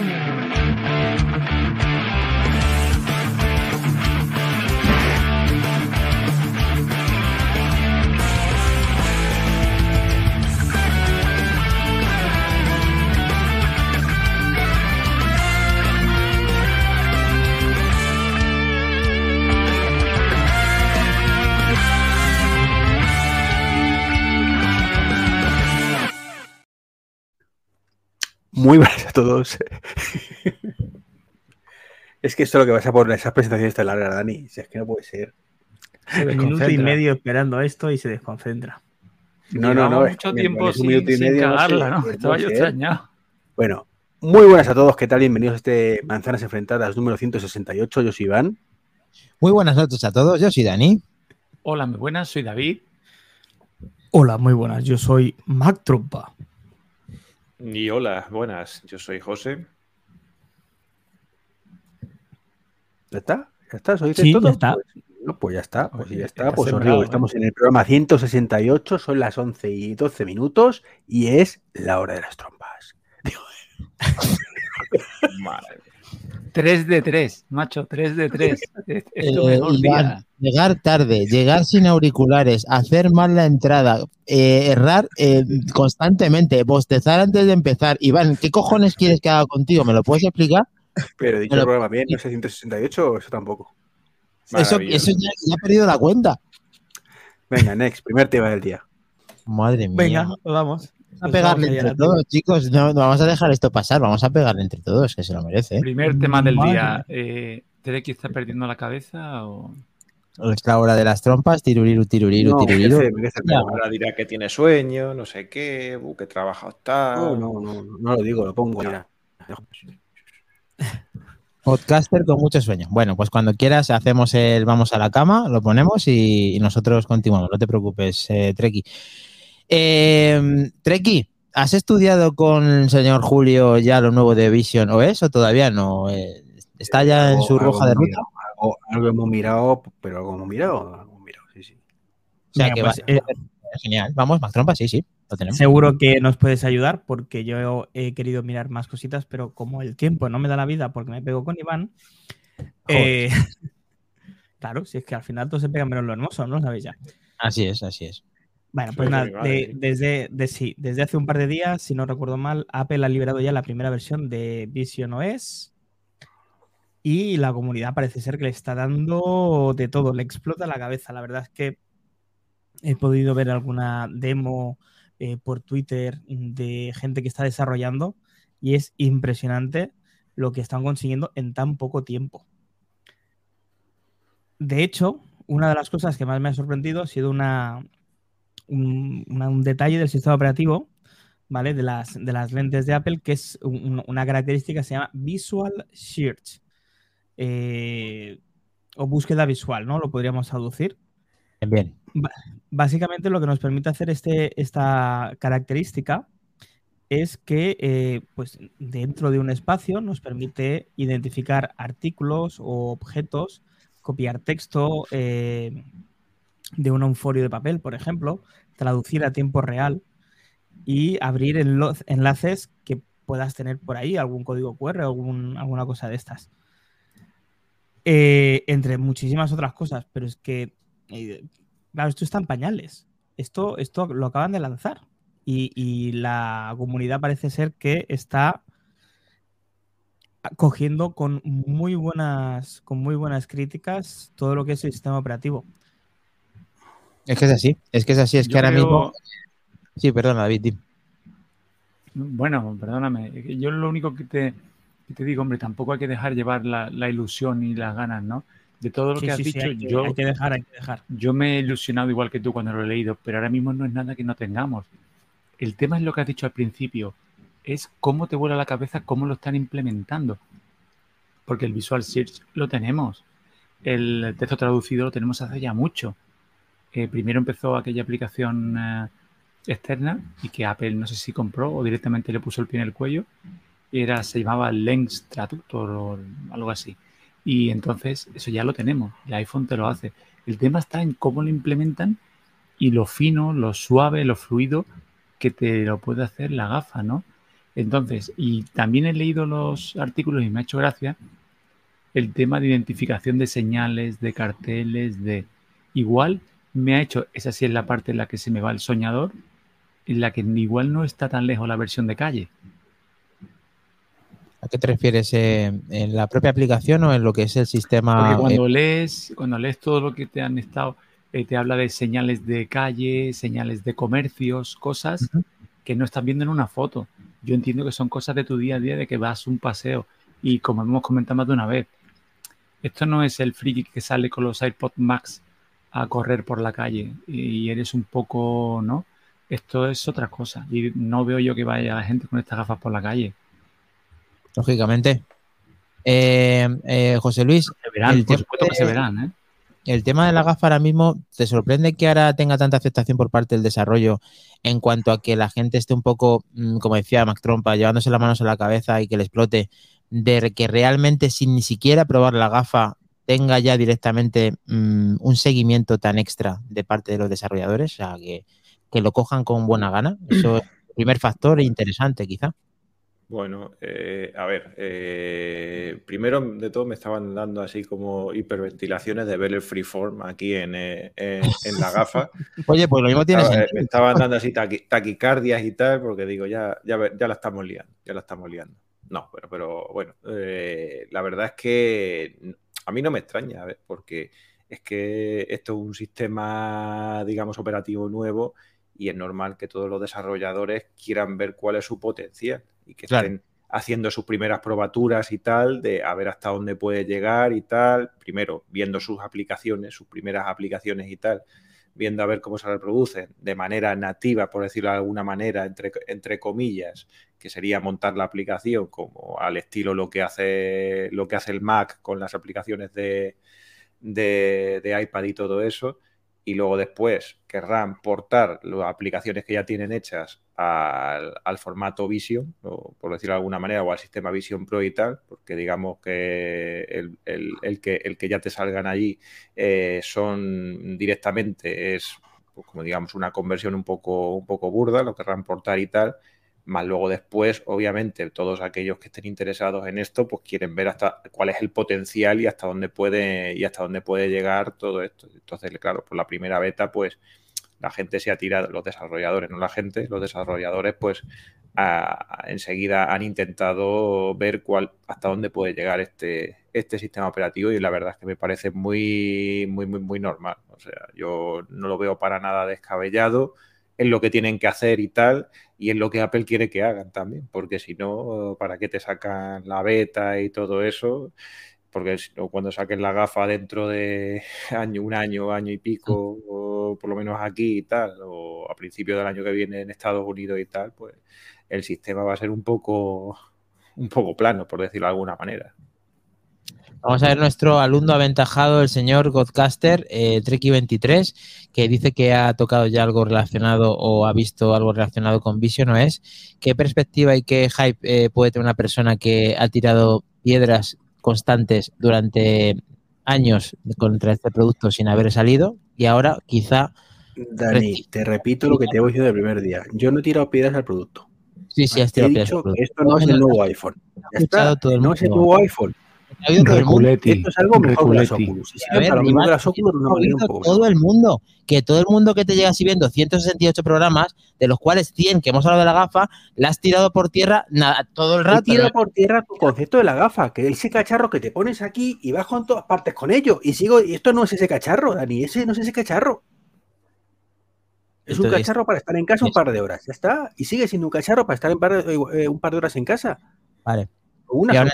Amen. Muy buenas a todos. es que esto es lo que vas a poner, esas presentaciones tan largas, Dani. Si es que no puede ser. Un minuto y medio esperando esto y se desconcentra. No, no, no. mucho tiempo sin, un sin cagarla, ¿no? Estaba yo extrañado. Bueno, muy buenas a todos. ¿Qué tal? Bienvenidos a este Manzanas Enfrentadas número 168. Yo soy Iván. Muy buenas noches a todos. Yo soy Dani. Hola, muy buenas. Soy David. Hola, muy buenas. Yo soy Mac Trompa. Y hola, buenas, yo soy José. ¿Ya está? ¿Ya está? ¿Sois Sí, todo? ya está. Pues, no, pues ya está, pues ya está. Pues os digo, ¿eh? estamos en el programa 168, son las 11 y 12 minutos y es la hora de las trompas. Madre. 3 de 3, macho, 3 de 3. Es, es tu Eh, mejor Iván, día. llegar tarde, llegar sin auriculares, hacer mal la entrada, eh, errar eh, constantemente, bostezar antes de empezar. Iván, ¿qué cojones quieres que haga contigo? ¿Me lo puedes explicar? Pero dicho Pero- el programa bien, no sé 168 o eso tampoco. Eso, eso ya, ya he perdido la cuenta. Venga, next, primer tema del día. Madre mía. Venga, vamos. Vamos a pegarle entre todos, chicos. No, no vamos a dejar esto pasar. Vamos a pegarle entre todos, que se lo merece. ¿eh? Primer tema del Madre. día. Eh, ¿Treki está perdiendo la cabeza o...? Es la hora de las trompas, tiruriru, tiruriru, No, tiruriru. Ya. Ahora dirá que tiene sueño, no sé qué, que trabajado está. No, no, no, no lo digo, lo pongo. Mira. Podcaster con mucho sueño. Bueno, pues cuando quieras hacemos el vamos a la cama, lo ponemos y, y nosotros continuamos. No te preocupes, eh, Treki. Eh, Treki, ¿has estudiado con el señor Julio ya lo nuevo de Vision OS o todavía no? Eh, ¿Está ya en su roja de ruta? Algo, algo hemos mirado, pero algo hemos mirado, algo hemos mirado, sí, sí. O sea que pues, va- eh, Genial. Vamos, más trompas, sí, sí, lo tenemos. Seguro que nos puedes ayudar porque yo he querido mirar más cositas, pero como el tiempo no me da la vida porque me pego con Iván. eh, claro, si es que al final todo se pega menos lo hermoso, ¿no lo sabéis ya? Así es, así es. Bueno, pues nada, de- desde, de- sí, desde hace un par de días, si no recuerdo mal, Apple ha liberado ya la primera versión de Vision OS y la comunidad parece ser que le está dando de todo, le explota la cabeza. La verdad es que he podido ver alguna demo eh, por Twitter de gente que está desarrollando y es impresionante lo que están consiguiendo en tan poco tiempo. De hecho, una de las cosas que más me ha sorprendido ha sido una, un, detalle del sistema operativo, ¿vale? De las, de las lentes de Apple, que es un- una característica que se llama Visual Search. eh, o búsqueda visual, ¿no? Lo podríamos traducir. Bien. Básicamente lo que nos permite hacer este, esta característica es que eh, pues, dentro de un espacio nos permite identificar artículos o objetos, copiar texto eh, de un folio de papel, por ejemplo, traducir a tiempo real y abrir enlo- enlaces que puedas tener por ahí, algún código QR, algún, alguna cosa de estas. Eh, entre muchísimas otras cosas, pero es que, eh, claro, esto está en pañales. Esto, esto lo acaban de lanzar y, y la comunidad parece ser que está cogiendo con muy buenas, con muy buenas críticas todo lo que es el sistema operativo. Es que es así, es que es así, es Yo que ahora mismo. Sí, perdona, David. Bueno, perdóname. Yo lo único que te, que te digo, hombre, tampoco hay que dejar llevar la, la ilusión y las ganas, ¿no? De todo lo Sí, que has sí, sí, dicho, hay, que, yo, hay que dejar, hay que dejar. yo me he ilusionado igual que tú cuando lo he leído, pero ahora mismo no es nada que no tengamos. El tema es lo que has dicho al principio, es cómo te vuela la cabeza, cómo lo están implementando. Porque el Visual Search lo tenemos, el texto traducido lo tenemos hace ya mucho. Eh, primero empezó aquella aplicación eh, externa y que Apple no sé si compró o directamente le puso el pie en el cuello. Era, se llamaba Lens Traductor o algo así. Y entonces eso ya lo tenemos. El iPhone te lo hace. El tema está en cómo lo implementan y lo fino, lo suave, lo fluido que te lo puede hacer la gafa, ¿no? Entonces, y también he leído los artículos y me ha hecho gracia el tema de identificación de señales, de carteles, de... Igual me ha hecho, esa sí es la parte en la que se me va el soñador, en la que igual no está tan lejos la versión de calle. ¿A qué te refieres? eh, ¿En la propia aplicación o en lo que es el sistema? Porque cuando eh, lees, cuando lees todo lo que te han estado, eh, te habla de señales de calle, señales de comercios, cosas que no estás viendo en una foto. Yo entiendo que son cosas de tu día a día, de que vas un paseo. Y como hemos comentado más de una vez, esto no es el friki que sale con los iPod Max a correr por la calle y eres un poco, ¿no? Esto es otra cosa. Y no veo yo que vaya la gente con estas gafas por la calle. lógicamente. Eh, eh, José Luis, Se verán, El por tema supuesto que se de- verán, ¿eh? el tema de la gafa ahora mismo, ¿te sorprende que ahora tenga tanta aceptación por parte del desarrollo en cuanto a que la gente esté un poco, mm, como decía Mac Trompa, llevándose las manos a la cabeza y que le explote, de que realmente sin ni siquiera probar la gafa tenga ya directamente mm, un seguimiento tan extra de parte de los desarrolladores? O sea, que, que lo cojan con buena gana. Eso es el primer factor e interesante, quizá. Bueno, eh, a ver, eh, primero de todo me estaban dando así como hiperventilaciones de ver el freeform aquí en, eh, en- en la gafa. Oye, pues lo mismo tiene Estaba- me estaban dando así taqui- taquicardias y tal, porque digo, ya, ya, ya la estamos liando, ya la estamos liando. No, pero, pero bueno, la verdad es que a mí no me extraña, porque es que esto es un sistema, digamos, operativo nuevo y es normal que todos los desarrolladores quieran ver cuál es su potencial y que Claro. estén haciendo sus primeras probaturas y tal, de a ver hasta dónde puede llegar y tal. Primero, viendo sus aplicaciones, sus primeras aplicaciones y tal, viendo a ver cómo se reproducen de manera nativa, por decirlo de alguna manera, entre, entre comillas, que sería montar la aplicación como al estilo lo que hace, lo que hace el Mac con las aplicaciones de, de, iPad y todo eso. Y luego después querrán portar las aplicaciones que ya tienen hechas al, al formato Vision, o por decirlo de alguna manera, o al sistema Vision Pro y tal, porque digamos que el, el- el que, el que ya te salgan allí eh, son directamente, es pues, como digamos una conversión un poco, un poco burda, lo querrán portar y tal, más luego después, obviamente, todos aquellos que estén interesados en esto, pues quieren ver hasta cuál es el potencial y hasta dónde puede, y hasta dónde puede llegar todo esto. Entonces, claro, por la primera beta, pues la gente se ha tirado, los desarrolladores, no la gente, los desarrolladores, pues a- enseguida han intentado ver cuál, hasta dónde puede llegar este, este sistema operativo y la verdad es que me parece muy, muy, muy, muy normal. O sea, yo no lo veo para nada descabellado en lo que tienen que hacer y tal, y en lo que Apple quiere que hagan también, porque si no, ¿para qué te sacan la beta y todo eso? Porque cuando saquen la gafa dentro de año, un año, año y pico, o por lo menos aquí y tal, o a principio del año que viene en Estados Unidos y tal, pues el sistema va a ser un poco, un poco plano, por decirlo de alguna manera. Vamos a ver nuestro alumno aventajado, el señor Godcaster, eh, Treki23, que dice que ha tocado ya algo relacionado o ha visto algo relacionado con Vision o es. ¿Qué perspectiva y qué hype eh, puede tener una persona que ha tirado piedras constantes durante años contra este producto sin haber salido y ahora quizá... Dani, te repito lo que te he diciendo del primer día. Yo no he tirado piedras al producto. Sí, sí, has tirado piedras. dicho al producto. que esto no es el nuevo iPhone. Está, no es el nuevo iPhone. Ha oído todo el mundo. Reculeti. Esto es algo mejor que las. Oculus. Y A sirve ver, para lo mismo Iván, las Oculus ha manera un poco todo el mundo, que todo el mundo que te llega así viendo 168 programas, de los cuales 100 que hemos hablado de la gafa, la has tirado por tierra nada, todo el rato. tirado por tierra tu concepto de la gafa, que es ese cacharro que te pones aquí y vas con todas partes con ello. Y sigo, y esto no es ese cacharro, Dani, ese no es ese cacharro. Es un cacharro para estar en casa un par de horas, ya está. Y sigue siendo un cacharro para estar en par de- eh, un par de horas en casa. Vale. O unas Y ahora,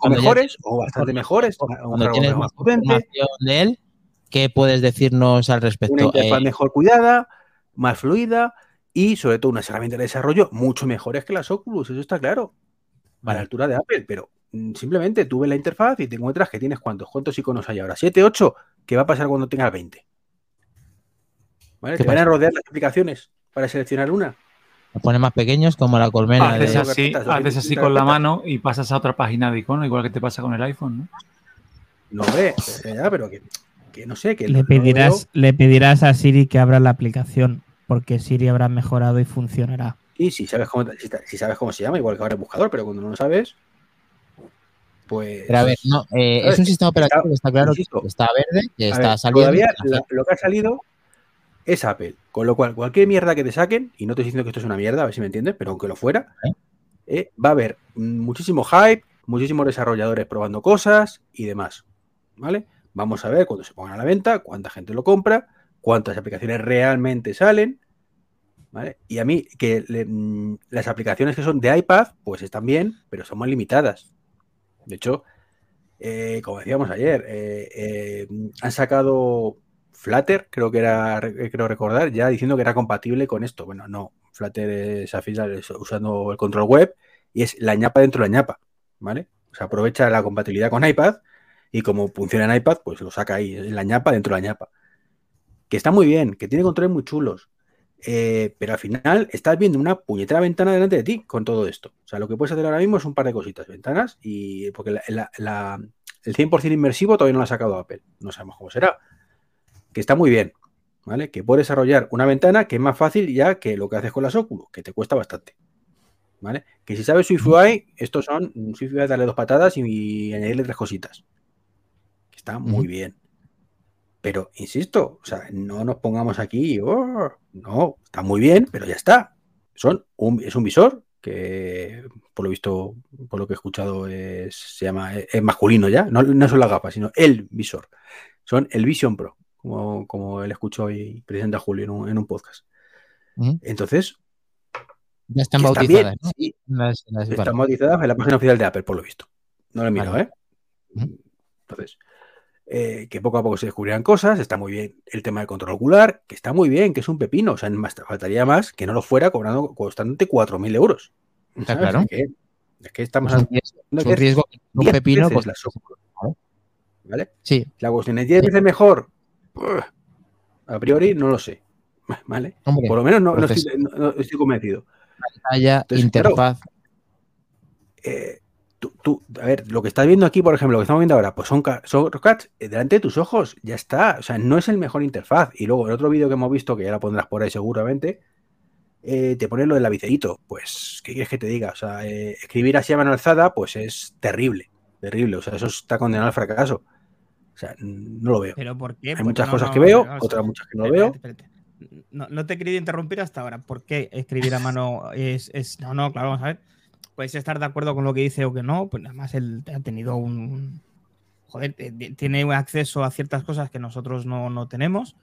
cuando ya mejores o bastante mejores. Cuando tienes más información de él, ¿qué puedes decirnos al una respecto? interfaz Eh, mejor cuidada, más fluida y sobre todo unas herramientas de desarrollo mucho mejores que las Oculus, eso está claro. A la altura de Apple, pero mm, simplemente tú ves la interfaz y te encuentras que tienes cuántos, cuántos iconos hay ahora, 7, 8, ¿qué va a pasar cuando tengas 20? ¿Vale? ¿Qué Te van a rodear las aplicaciones para seleccionar una. Los pones más pequeños como la colmena Haces de... así. haces así con la mano y pasas a otra página de icono, igual que te pasa con el iPhone, ¿no? No, hombre, eh, ya, pero que, que no sé, que Le pedirás, veo- le pedirás a Siri que abra la aplicación, porque Siri habrá mejorado y funcionará. Sí, si sabes cómo, si, sabes cómo se llama, igual que ahora el buscador, pero cuando no lo sabes, pues. Pero a ver, no, eh, es un sistema operativo que está claro insisto, que está verde, que está ver, saliendo. Todavía la- lo que ha salido es Apple. Con lo cual, cualquier mierda que te saquen, y no te estoy diciendo que esto es una mierda, a ver si me entiendes, pero aunque lo fuera, ¿Eh? eh, va a haber muchísimo hype, muchísimos desarrolladores probando cosas y demás. ¿Vale? Vamos a ver cuando se pongan a la venta, cuánta gente lo compra, cuántas aplicaciones realmente salen. ¿Vale? Y a mí, que le- mm, las aplicaciones que son de iPad, pues están bien, pero son más limitadas. De hecho, eh, como decíamos ayer, han sacado Flutter, creo que era, re- creo recordar, ya diciendo que era compatible con esto. Bueno, no, Flutter es al usando el control web y es la ñapa dentro de la ñapa, ¿vale? O sea, aprovecha la compatibilidad con iPad y como funciona en iPad, pues lo saca ahí, en la ñapa dentro de la ñapa. Que está muy bien, que tiene controles muy chulos, eh, pero al final estás viendo una puñetera ventana delante de ti con todo esto. O sea, lo que puedes hacer ahora mismo es un par de cositas, ventanas, y porque la- la- la- el 100% inmersivo todavía no lo ha sacado Apple. No sabemos cómo será. Que está muy bien, ¿vale? Que puedes desarrollar una ventana que es más fácil ya que lo que haces con las Oculus, que te cuesta bastante. ¿Vale? Que si sabes SwiftUI, estos son SwiftUI darle dos patadas y, añadirle tres cositas. Está muy bien. Pero, insisto, o sea, no nos pongamos aquí, "Oh", no, está muy bien, pero ya está. Son un, es un visor que, por lo visto, por lo que he escuchado, es, se llama, es masculino ya, no, no son las gafas, sino el visor. Son el Vision Pro, como, como él escuchó hoy presidente a Julio en un, en un podcast. Entonces, Ya están bautizadas, bien, ¿no? sí, Las- las- están bautizadas en la página oficial de Apple, por lo visto. No lo he mirado, Vale. ¿eh? Entonces, eh, que poco a poco se descubrirán cosas, está muy bien el tema del control ocular, que está muy bien, que es un pepino, o sea, más, faltaría más que no lo fuera cobrando costándote 4.000 euros. Está ¿sabes? claro. Es que, es que estamos Es un riesgo, es un es riesgo que un 10 pepino pues, ¿vale? sí, La cuestión es 10 veces mejor. A priori no lo sé. ¿Vale? hombre, Por lo menos no, estoy, no- estoy convencido. pantalla, Entonces, claro, interfaz. eh, tú, tú- a ver, lo que estás viendo aquí, por ejemplo, lo que estamos viendo ahora, pues son, son cats eh, delante de tus ojos, ya está. O sea, no es el mejor interfaz. Y luego, el otro vídeo que hemos visto, que ya la pondrás por ahí seguramente, eh, te pone lo del labicerito. Pues, ¿qué quieres que te diga? O sea, eh, escribir así a mano alzada, pues es terrible, terrible. O sea, eso está condenado al fracaso. O sea, no lo veo. ¿Pero por qué? Hay Porque muchas no, cosas no, que veo, otras muchas que no espérate, veo. espérate. No, no te he querido interrumpir hasta ahora. ¿Por qué escribir a mano es, es- No, no, claro, vamos a ver. Puedes estar de acuerdo con lo que dice o que no. Pues además él ha tenido un. Joder, tiene un acceso a ciertas cosas que nosotros no, no tenemos.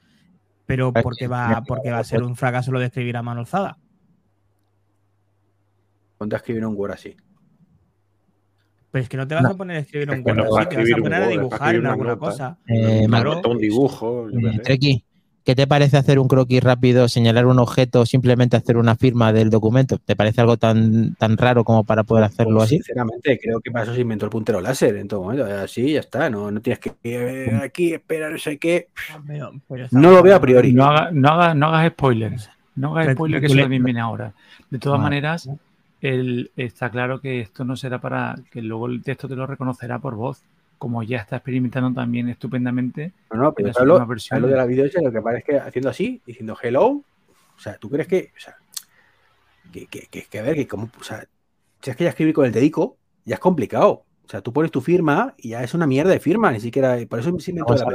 Pero Ay, ¿por qué sí, va, me- por qué va a ser un fracaso lo de escribir a mano alzada? Ponte a escribir un Word así. Pero es que no te vas No. a poner a escribir Es un no así, te vas a poner a dibujar en una alguna nota. cosa. Eh, claro. un dibujo. yo Eh, sé. Treki, ¿qué te parece hacer un croquis rápido, señalar un objeto o simplemente hacer una firma del documento? ¿Te parece algo tan, tan raro como para poder hacerlo Pues, así? Sinceramente, creo que para eso se inventó el puntero láser en todo momento. Así ya está. No, no tienes que eh, aquí esperar, no sé qué. Pero No lo veo a priori. No, haga- no, haga- no hagas spoilers. No hagas spoilers, que eso también viene ahora. De todas Vale. maneras, el- está claro que esto no será para que luego el texto te lo reconocerá por voz, como ya está experimentando también estupendamente. No, no, pero hablo, hablo de la video lo que parece que haciendo así, diciendo hello. O sea, ¿tú crees que.? O sea, que, que, que, que a ver, que como. O sea, si es que ya escribir con el dedico, ya es complicado. O sea, tú pones tu firma y ya es una mierda de firma, ni siquiera. Por eso se inventó la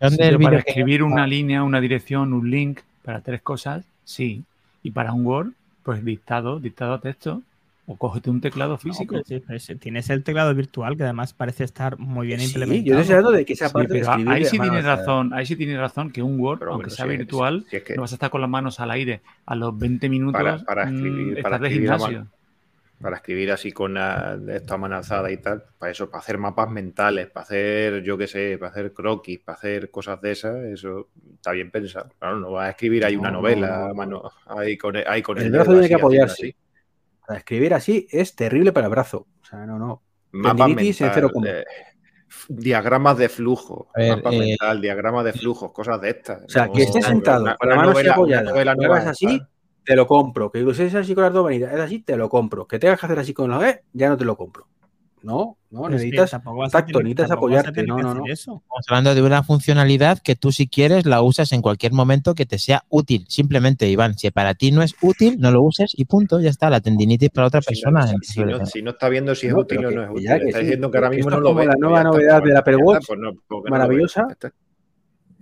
la del para escribir una línea, una dirección, un link, para tres cosas, sí. Y para un Word, pues dictado, dictado a texto, o cógete un teclado No, físico. pero sí, pero sí, tienes el teclado virtual que además parece estar muy bien Sí, implementado. yo estoy hablando de que esa Sí, parte de pero escribir ahí de sí tienes razón, ahí sí tienes razón que un Word, Pero aunque sea si es- virtual, si es que no vas a estar con las manos al aire a los 20 minutos Para- para escribir- mm, para estás de escribir a gimnasio. Para escribir así con la, esta y tal, para eso, para hacer mapas mentales, para hacer, yo qué sé, para hacer croquis, para hacer cosas de esas, eso está bien pensado. Claro, no vas a escribir ahí una No, novela, no, no. mano, ahí con, ahí con El el, brazo tiene que apoyarse. así. Sea, escribir así es terrible para el brazo. O sea, no, no. Mapas mental, eh, diagramas de flujo, ver, mapas eh, mental, diagramas de flujos, cosas de estas. O sea, que estés una- sentado con la mano novela- apoyada, así. Te lo compro. Que uses así con las dos venidas, es así, te lo compro. Que tengas que hacer así con los E, ya no te lo compro. No, no, necesitas tacto, tener- necesitas apoyarte. No, no, no. Estamos hablando de una funcionalidad que tú si quieres la usas en cualquier momento que te sea útil. Simplemente, Iván, si para ti no es útil, no lo uses y punto, ya está. La tendinitis para otra Si no- persona. si no, si no está viendo si es No, útil o no es útil, está sí, diciendo que ahora mismo esto no es lo ve. la pues nueva novedad pues del Apple ya está, Watch, pues no- porque no lo ve, maravillosa.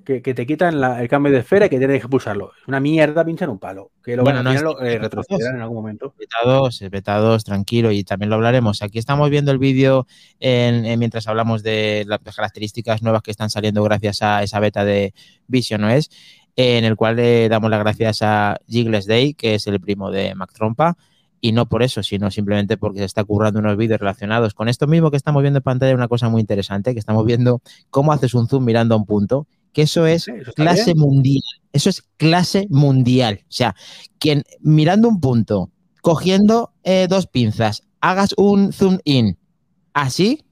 Que, que te quitan la- el cambio de esfera y que tienes que pulsarlo. Es una mierda pinchar un palo. Que lo Bueno, van no a lo, eh, retrocederán en algún momento. Beta 2, eh, beta 2, tranquilo, y también lo hablaremos. Aquí estamos viendo el vídeo en- en- mientras hablamos de las características nuevas que están saliendo gracias a esa beta de Vision OS, en el cual le damos las gracias a Jiggles Day, que es el primo de Mac Trompa, y no por eso, sino simplemente porque se está currando unos vídeos relacionados con esto mismo que estamos viendo en pantalla, una cosa muy interesante, que estamos viendo cómo haces un zoom mirando a un punto, que eso es Sí, eso está clase bien. mundial. Eso es clase mundial. O sea, quien mirando un punto, cogiendo eh, dos pinzas, hagas un zoom in así,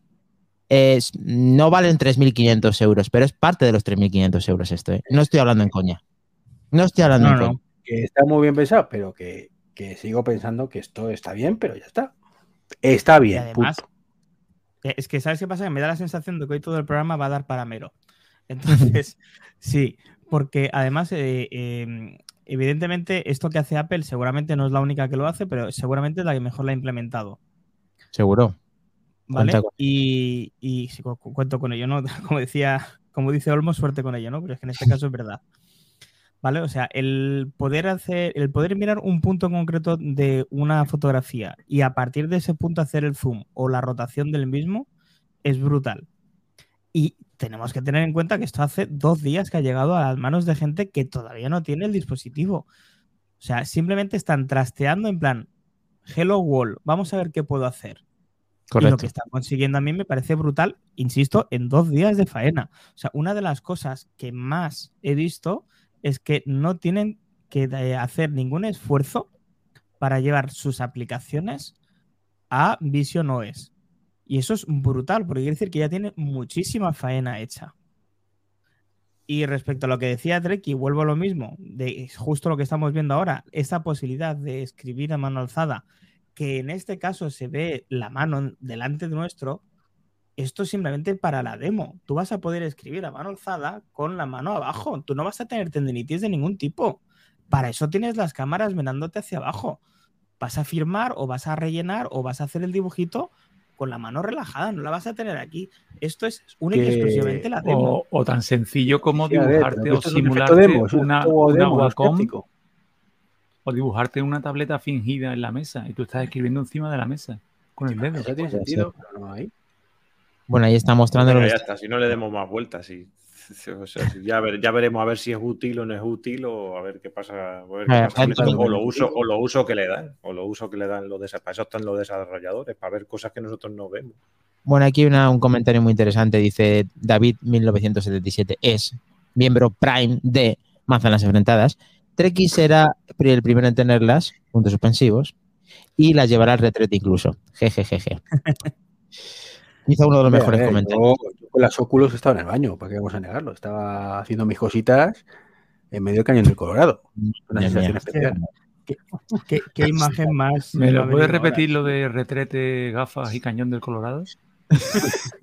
es- no valen 3.500 euros, pero es parte de los 3.500 euros esto. ¿eh? No estoy hablando en coña. No estoy hablando No, en no. coña. Que está muy bien pensado, pero que, que sigo pensando que esto está bien, pero ya está. Está Y bien. además, eh, es que ¿sabes qué pasa? Que me da la sensación de que hoy todo el programa va a dar para mero. Entonces, sí, porque además, eh, eh, evidentemente, esto que hace Apple seguramente no es la única que lo hace, pero seguramente es la que mejor la ha implementado. Seguro. ¿Vale? Con- Y, y sí, cu- cu- cuento con ello, ¿no? Como decía, como dice Olmo, suerte con ello, ¿no? Pero es que en este caso es verdad. ¿Vale? O sea, el poder hacer, el poder mirar un punto en concreto de una fotografía y a partir de ese punto hacer el zoom o la rotación del mismo es brutal. Y tenemos que tener en cuenta que esto hace dos días que ha llegado a las manos de gente que todavía no tiene el dispositivo. O sea, simplemente están trasteando en plan, hello wall, vamos a ver qué puedo hacer. Y lo que están consiguiendo a mí me parece brutal, insisto, en dos días de faena. O sea, una de las cosas que más he visto es que no tienen que eh, hacer ningún esfuerzo para llevar sus aplicaciones a Vision OS. Y eso es brutal, porque quiere decir que ya tiene muchísima faena hecha. Y respecto a lo que decía Treki, vuelvo a lo mismo, de justo lo que estamos viendo ahora, esa posibilidad de escribir a mano alzada, que en este caso se ve la mano delante de nuestro, esto es simplemente para la demo. Tú vas a poder escribir a mano alzada con la mano abajo. Tú no vas a tener tendinitis de ningún tipo. Para eso tienes las cámaras mirándote hacia abajo. Vas a firmar o vas a rellenar o vas a hacer el dibujito con la mano relajada. No la vas a tener aquí. Esto es única y exclusivamente la demo. O, o tan sencillo como Sí, a ver, dibujarte o simularte demo, una, efecto una demo, Wacom o dibujarte una tableta fingida en la mesa y tú estás escribiendo encima de la mesa con el dedo. Eso tiene sentido, pero no hay. Bueno, ahí está mostrando los- ya está, si no le demos más vueltas. sí. O sea, si ya, ver- ya veremos a ver si es útil o no es útil o a ver qué pasa, a ver qué Eh, pasa esto, o lo uso o lo uso que le dan o lo uso que le dan los para eso están los desarrolladores para ver cosas que nosotros no vemos Bueno, aquí una- un comentario muy interesante. Dice David 1977 es miembro Prime de Manzanas Enfrentadas. Treki será el primero en tenerlas, puntos suspensivos, y las llevará al retrete incluso. Jejejeje. Quizá uno de los mejores comentarios. yo- con las óculos estaba en el baño, ¿para qué vamos a negarlo? Estaba haciendo mis cositas en medio del cañón del Colorado. Una Madre sensación mía. especial. ¿Qué, qué imagen más? ¿Me lo puedes ahora? repetir lo de retrete, gafas y cañón del Colorado?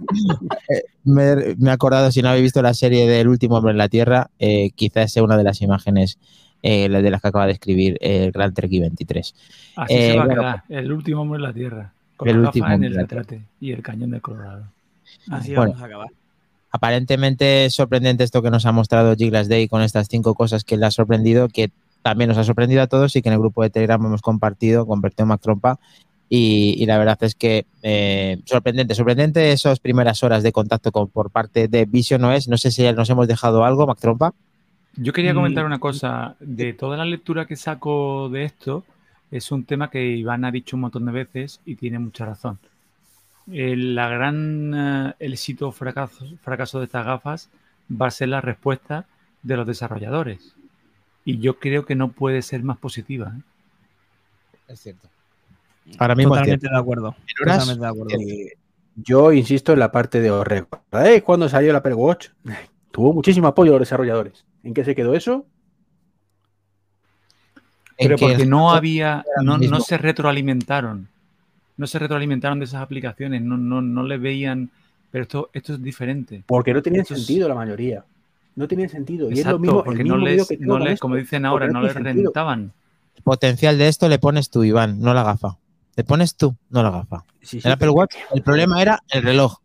Me, me he acordado, si no habéis visto la serie del último hombre en la Tierra, eh, quizás sea una de las imágenes eh, de las que acaba de escribir el Gran Treki 23. Así Eh, se va a quedar, el último hombre en la Tierra. Con El último gafas en el la retrete y el cañón del Colorado. Así Bueno. vamos a acabar. Aparentemente es sorprendente esto que nos ha mostrado Giglas Day con estas cinco cosas que le ha sorprendido, que también nos ha sorprendido a todos y que en el grupo de Telegram hemos compartido, compartió Mac Trompa. Y, y la verdad es que eh, sorprendente, sorprendente esas primeras horas de contacto con, por parte de Vision OS. No sé si ya nos hemos dejado algo, Mac Trompa. Yo quería comentar Mm. una cosa. De toda la lectura que saco de esto, es un tema que Iván ha dicho un montón de veces y tiene mucha razón. El, la gran eh, éxito o fracaso, fracaso de estas gafas va a ser la respuesta de los desarrolladores. Y yo creo que no puede ser más positiva. ¿eh? Es cierto. Ahora mismo Totalmente de acuerdo. horas, Totalmente de acuerdo. Eh, yo insisto en la parte de os recordáis cuando salió el Apple Watch. Tuvo muchísimo apoyo de los desarrolladores. ¿En qué se quedó eso? Pero que porque el- no había, no, se retroalimentaron. no se retroalimentaron de esas aplicaciones, no, no, no le veían, pero esto, esto es diferente. Porque no tenían Esto es- sentido la mayoría. No tenían sentido. Y es lo Exacto, mismo, el porque no les, que no les- esto. como dicen ahora, no no les sentido. rentaban. Potencial de esto le pones tú, Iván, no la gafa. Le pones tú, no la gafa. Sí, sí, El Apple Watch, el problema era el reloj.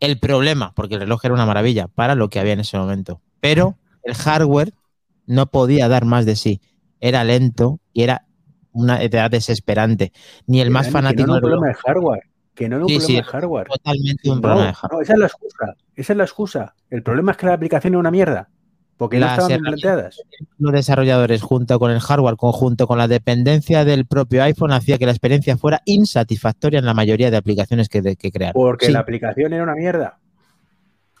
El problema, porque el reloj era una maravilla para lo que había en ese momento. Pero el hardware no podía dar más de sí. Era lento y era una edad desesperante. Ni el más fanático Que no era un problema de hardware. Que no era un Sí, problema sí. de hardware. totalmente un No, problema de hardware. no, esa es la excusa. Esa es la excusa. El problema es que la aplicación es una mierda. Porque no Las estaban bien herramientas- planteadas. Los desarrolladores, junto con el hardware, conjunto con la dependencia del propio iPhone, hacía que la experiencia fuera insatisfactoria en la mayoría de aplicaciones que, que crearon. Porque Sí, la aplicación era una mierda.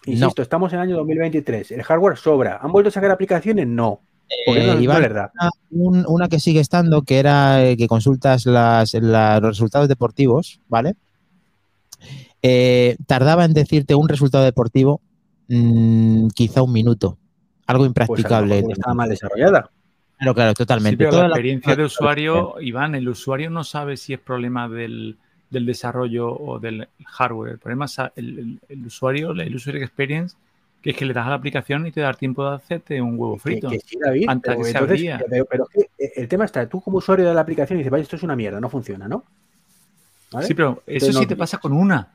No. Insisto, estamos en el año 2023. El hardware sobra. ¿Han vuelto a sacar aplicaciones? No. Eh, no, Iván, una, un- una que sigue estando, que era eh, que consultas las- la- los resultados deportivos, ¿vale? Eh, tardaba en decirte un resultado deportivo mm, quizá un minuto. Algo Pues impracticable. mejor estaba mal desarrollada. claro, claro, Sí, totalmente. pero Toda la la- experiencia de usuario, Iván, el usuario no sabe si es problema del, del desarrollo o del hardware. El problema es el, el- el usuario, el user experience, es que le das a la aplicación y te da tiempo de hacerte un huevo Que, frito. que sí, David, Hasta pero, que se entonces- pero, pero es que eh, el tema está, tú como usuario de la aplicación dices, vaya, esto es una mierda, no funciona, ¿no? ¿Vale? Sí, pero eso Entonces, sí no- te pasa con una,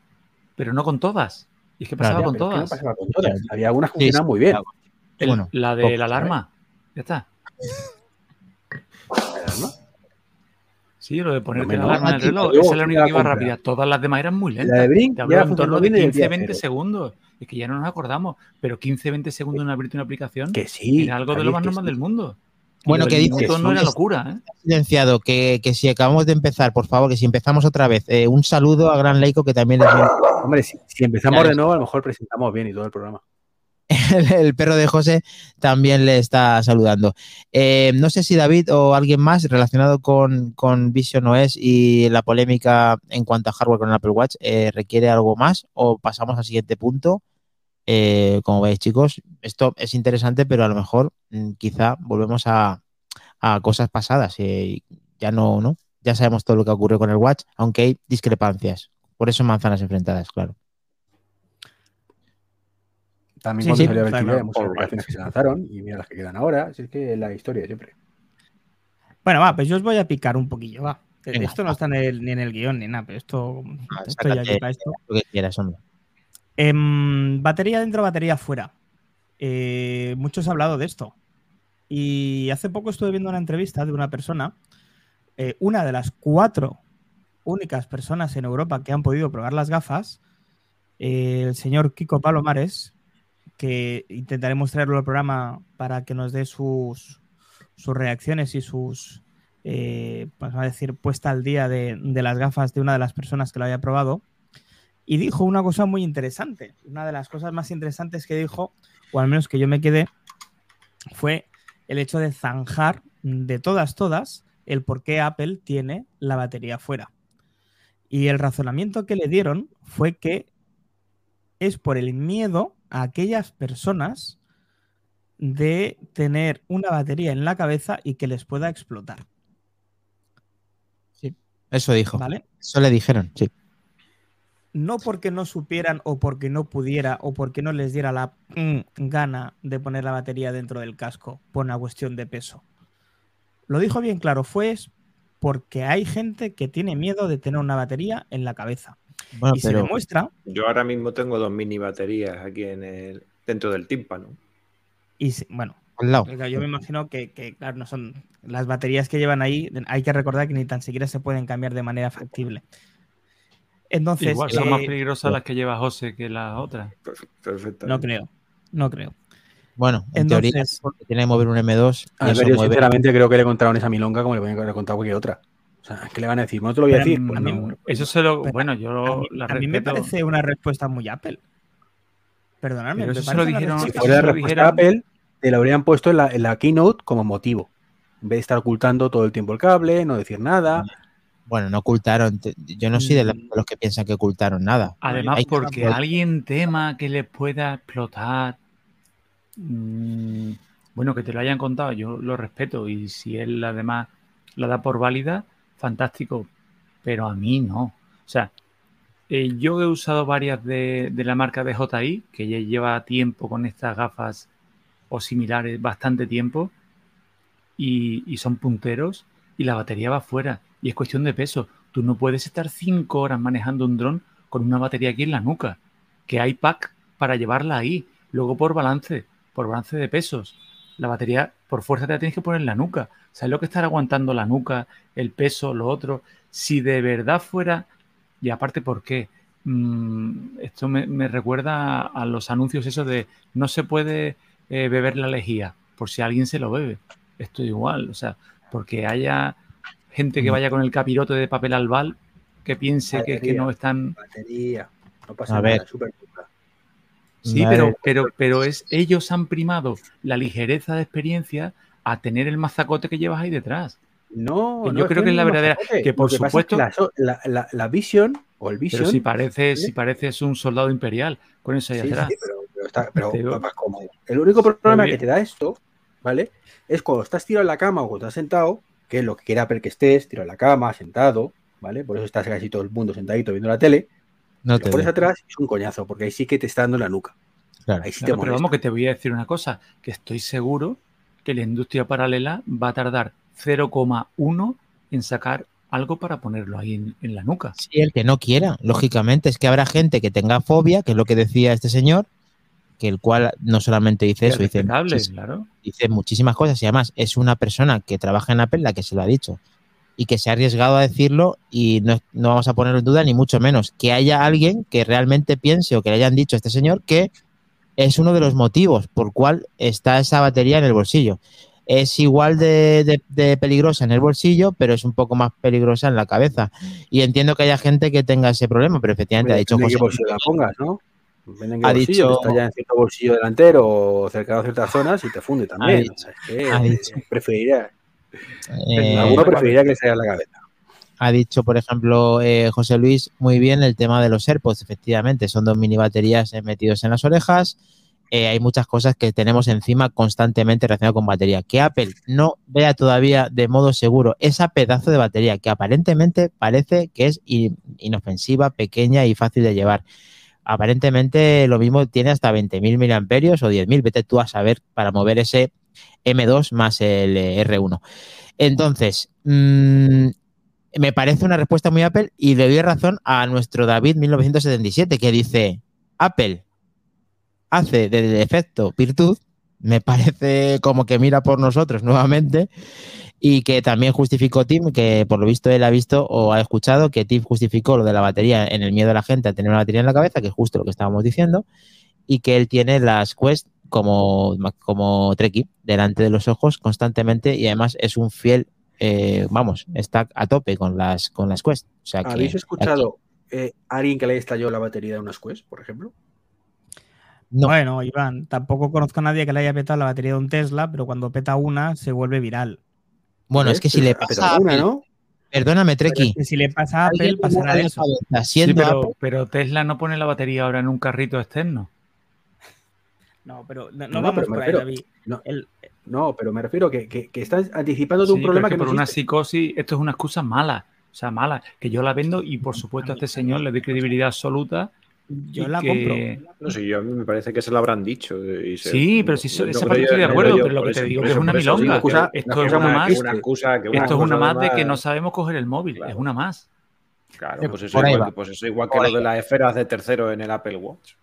pero no con todas. Y es que pasaba con pero es que no todas. pasaba con todas. Había algunas que Sí, funcionaban muy bien. claro. El- Bueno, la de poco, la alarma. Ya está. ¿no? Sí, lo de ponerte No, la alarma en el reloj. Esa es la única que iba rápida. Todas las demás eran muy La de lentas. Brink Te hablo ya en torno de bien en el 15, día 20 cero. segundos. Es que ya no nos acordamos. Pero 15, 20 segundos en abrirte una aplicación Que sí. era algo de lo más normal sí. del mundo. Bueno, que que no era locura, ¿eh? silenciado, que, que si acabamos de empezar, por favor, que si empezamos otra vez, eh, un saludo a Gran Leico, que también Hombre, si, si empezamos Ya de nuevo, a lo mejor presentamos bien y todo el programa. el, perro de José también le está saludando. Eh, no sé si David o alguien más relacionado con, con Vision OS y la polémica en cuanto a hardware con el Apple Watch eh, requiere algo más o pasamos al siguiente punto. Eh, como veis, chicos, esto es interesante, pero a lo mejor mm, quizá volvemos a, a cosas pasadas. eh, ya no, ¿no? Ya sabemos todo lo que ocurrió con el Watch, aunque hay discrepancias. Por eso manzanas enfrentadas, claro. También Sí, cuando sí, salió muchas aplicaciones que se lanzaron y mira las que quedan ahora. Así es que la historia siempre. Bueno, va, pues yo os voy a picar un poquillo, va. Venga, esto no está en el- ni en el guion ni nada, pero esto, Ah, sácate. esto. Lo que quieras, hombre. Em, batería dentro, batería fuera. Eh, muchos han hablado de esto. Y hace poco estuve viendo una entrevista de una persona, eh, una de las cuatro únicas personas en Europa que han podido probar las gafas, eh, el señor Kiko Palomares, que intentaremos traerlo al programa para que nos dé sus, sus reacciones y sus, eh, vamos a decir, puesta al día de, de las gafas de una de las personas que lo había probado y dijo una cosa muy interesante. Una de las cosas más interesantes que dijo, o al menos que yo me quedé, fue el hecho de zanjar de todas, todas, el por qué Apple tiene la batería fuera. Y el razonamiento que le dieron fue que es por el miedo a aquellas personas de tener una batería en la cabeza y que les pueda explotar. Eso dijo. ¿Vale? Eso le dijeron, sí. no porque no supieran o porque no pudiera o porque no les diera la mm, gana de poner la batería dentro del casco por una cuestión de peso. Lo dijo bien claro, fue porque hay gente que tiene miedo de tener una batería en la cabeza. Bueno, y se pero demuestra, Yo ahora mismo tengo dos mini baterías aquí en el, dentro del tímpano. y se- bueno, al lado. yo me imagino que, que, claro, no son las baterías que llevan ahí, hay que recordar que ni tan siquiera se pueden cambiar de manera factible. Entonces, Igual son más eh, peligrosas las que lleva José que las otras. Perfe- Perfecto. no creo, no creo. Bueno, en teoría, Entonces- tiene que mover un M2 y A ver, eso yo sinceramente creo que le contaron esa milonga como le podían haber contado cualquier otra. O sea, ¿qué le van a decir? ¿No te lo voy a decir? a mí- no. Eso se lo. Pero Bueno, yo A mí, la a mí me parece una respuesta muy Apple. Perdonadme. Pero me eso se parece lo una dijeron- Si fuera la respuesta dijeron- Apple, te lo habrían puesto en la, en la keynote como motivo. En vez de estar ocultando todo el tiempo el cable, no decir nada. Bueno, no ocultaron. Yo no soy de, la- Mm. de los que piensan que ocultaron nada. Además, Hay- porque alguien tema que le pueda explotar. mm, bueno, que te lo hayan contado, yo lo respeto. Y si él además la da por válida, fantástico. Pero a mí no. O sea, eh, yo he usado varias de, la marca DJI, que ya lleva tiempo con estas gafas o similares, bastante tiempo, y, y son punteros, y la batería va fuera, y es cuestión de peso. Tú no puedes estar cinco horas manejando un dron con una batería aquí en la nuca, que hay pack para llevarla ahí. Luego por balance, por balance de pesos. La batería por fuerza te la tienes que poner en la nuca. ¿Sabes lo que estar aguantando la nuca, el peso, lo otro? Si de verdad fuera, y aparte, ¿por qué? Mm, esto me, me recuerda a los anuncios esos de no se puede eh, beber la lejía, por si alguien se lo bebe. Esto igual, o sea, porque haya gente que Mm. vaya con el capirote de papel albal que piense que, no están... Batería. No pasa A nada, ver. puta. Sí, pero, pero, pero es ellos han primado la ligereza de experiencia a tener el mazacote que llevas ahí detrás. No, Yo no, creo que es la verdadera- mazacote. que por es supuesto- la, la, la- Vision o el Vision. Pero si parece, ¿sí? si pareces un soldado imperial con eso ahí Sí, atrás. sí, pero, pero está pero Te digo- va más cómodo. El único problema que te da esto, ¿vale? Es cuando estás tirado en la cama o cuando estás sentado, que es lo que quiere Apple que estés, tirado en la cama, sentado, ¿vale? Por eso estás casi todo el mundo sentadito viendo la tele. No Lo te pones veo. atrás es un coñazo, porque ahí sí que te está dando la nuca. Claro. Ahí sí te Claro, pero vamos, que te voy a decir una cosa, que estoy seguro que la industria paralela va a tardar 0,1 en sacar algo para ponerlo ahí en, en la nuca. Sí, el que no quiera, lógicamente, es que habrá gente que tenga fobia, que es lo que decía este señor, que el cual no solamente dice Es eso, dice, claro. dice muchísimas cosas y además es una persona que trabaja en Apple la que se lo ha dicho y que se ha arriesgado a decirlo y no, no vamos a ponerlo en duda ni mucho menos que haya alguien que realmente piense o que le hayan dicho a este señor que es uno de los motivos por cual está esa batería en el bolsillo. Es igual de, de- de peligrosa en el bolsillo, pero es un poco más peligrosa en la cabeza. Y entiendo que haya gente que tenga ese problema, pero efectivamente ha dicho José. bolsillo la pongas, ¿no? Ha bolsillo, dicho- que está ya en cierto bolsillo delantero o cercano a ciertas zonas y te funde también. dicho- O sea, es que ha dicho. preferiría, eh, alguno preferiría que en la cabeza. ha dicho, por ejemplo, eh, José Luis, muy bien el tema de los AirPods. Efectivamente, son dos mini baterías eh, metidos en las orejas. Eh, hay muchas cosas que tenemos encima constantemente relacionadas con batería. Que Apple no vea todavía de modo seguro esa pedazo de batería que aparentemente parece que es in- inofensiva, pequeña y fácil de llevar. Aparentemente lo mismo tiene hasta 20.000 miliamperios o 10.000. Vete tú a saber para mover ese M2 más el eh, R1. Entonces, mm, me parece una respuesta muy Apple y le doy razón a nuestro David 1977 que dice, Apple hace de defecto virtud, me parece como que mira por nosotros nuevamente y que también justificó Tim, que por lo visto él ha visto o ha escuchado que Tim justificó lo de la batería en el miedo de la gente a tener una batería en la cabeza, que es justo lo que estábamos diciendo, y que él tiene las Quest como, como Treki delante de los ojos constantemente y además es un fiel eh, vamos, está a tope con las, con las Quest. O sea que, ¿Habéis escuchado eh, a alguien que le estalló la batería de unas Quest, por ejemplo? No. Bueno, Iván, tampoco conozco a nadie que le haya petado la batería de un Tesla, pero cuando peta una se vuelve viral. Bueno, es que si Pero- le pasa a Apple- ¿no? perdóname, Treki. es que si le pasa a Apple, alguien pasará eso. cabeza, Sí, siendo pero, Apple, pero Tesla no pone la batería ahora en un carrito externo. No, pero no, no vamos pero me por ahí, refiero- David. no. El- No, pero me refiero que, que, que estás anticipando Sí, un problema que, no por una psicosis, esto es una excusa mala. O sea, mala. Que yo la vendo y por supuesto a este señor le doy credibilidad absoluta. yo la que- compro. No sé, yo a mí me parece que se lo habrán dicho. y se- Sí, pero si no- so- no esa parte yo- estoy de acuerdo, yo pero lo que te digo es una milonga. una cosa- Esto una es cosa una más. triste. Una excusa que una Esto es una más de que no sabemos coger el móvil. Claro. Es una más. Claro, pues eso, igual, pues eso igual que lo de las esferas de tercero en el Apple Watch.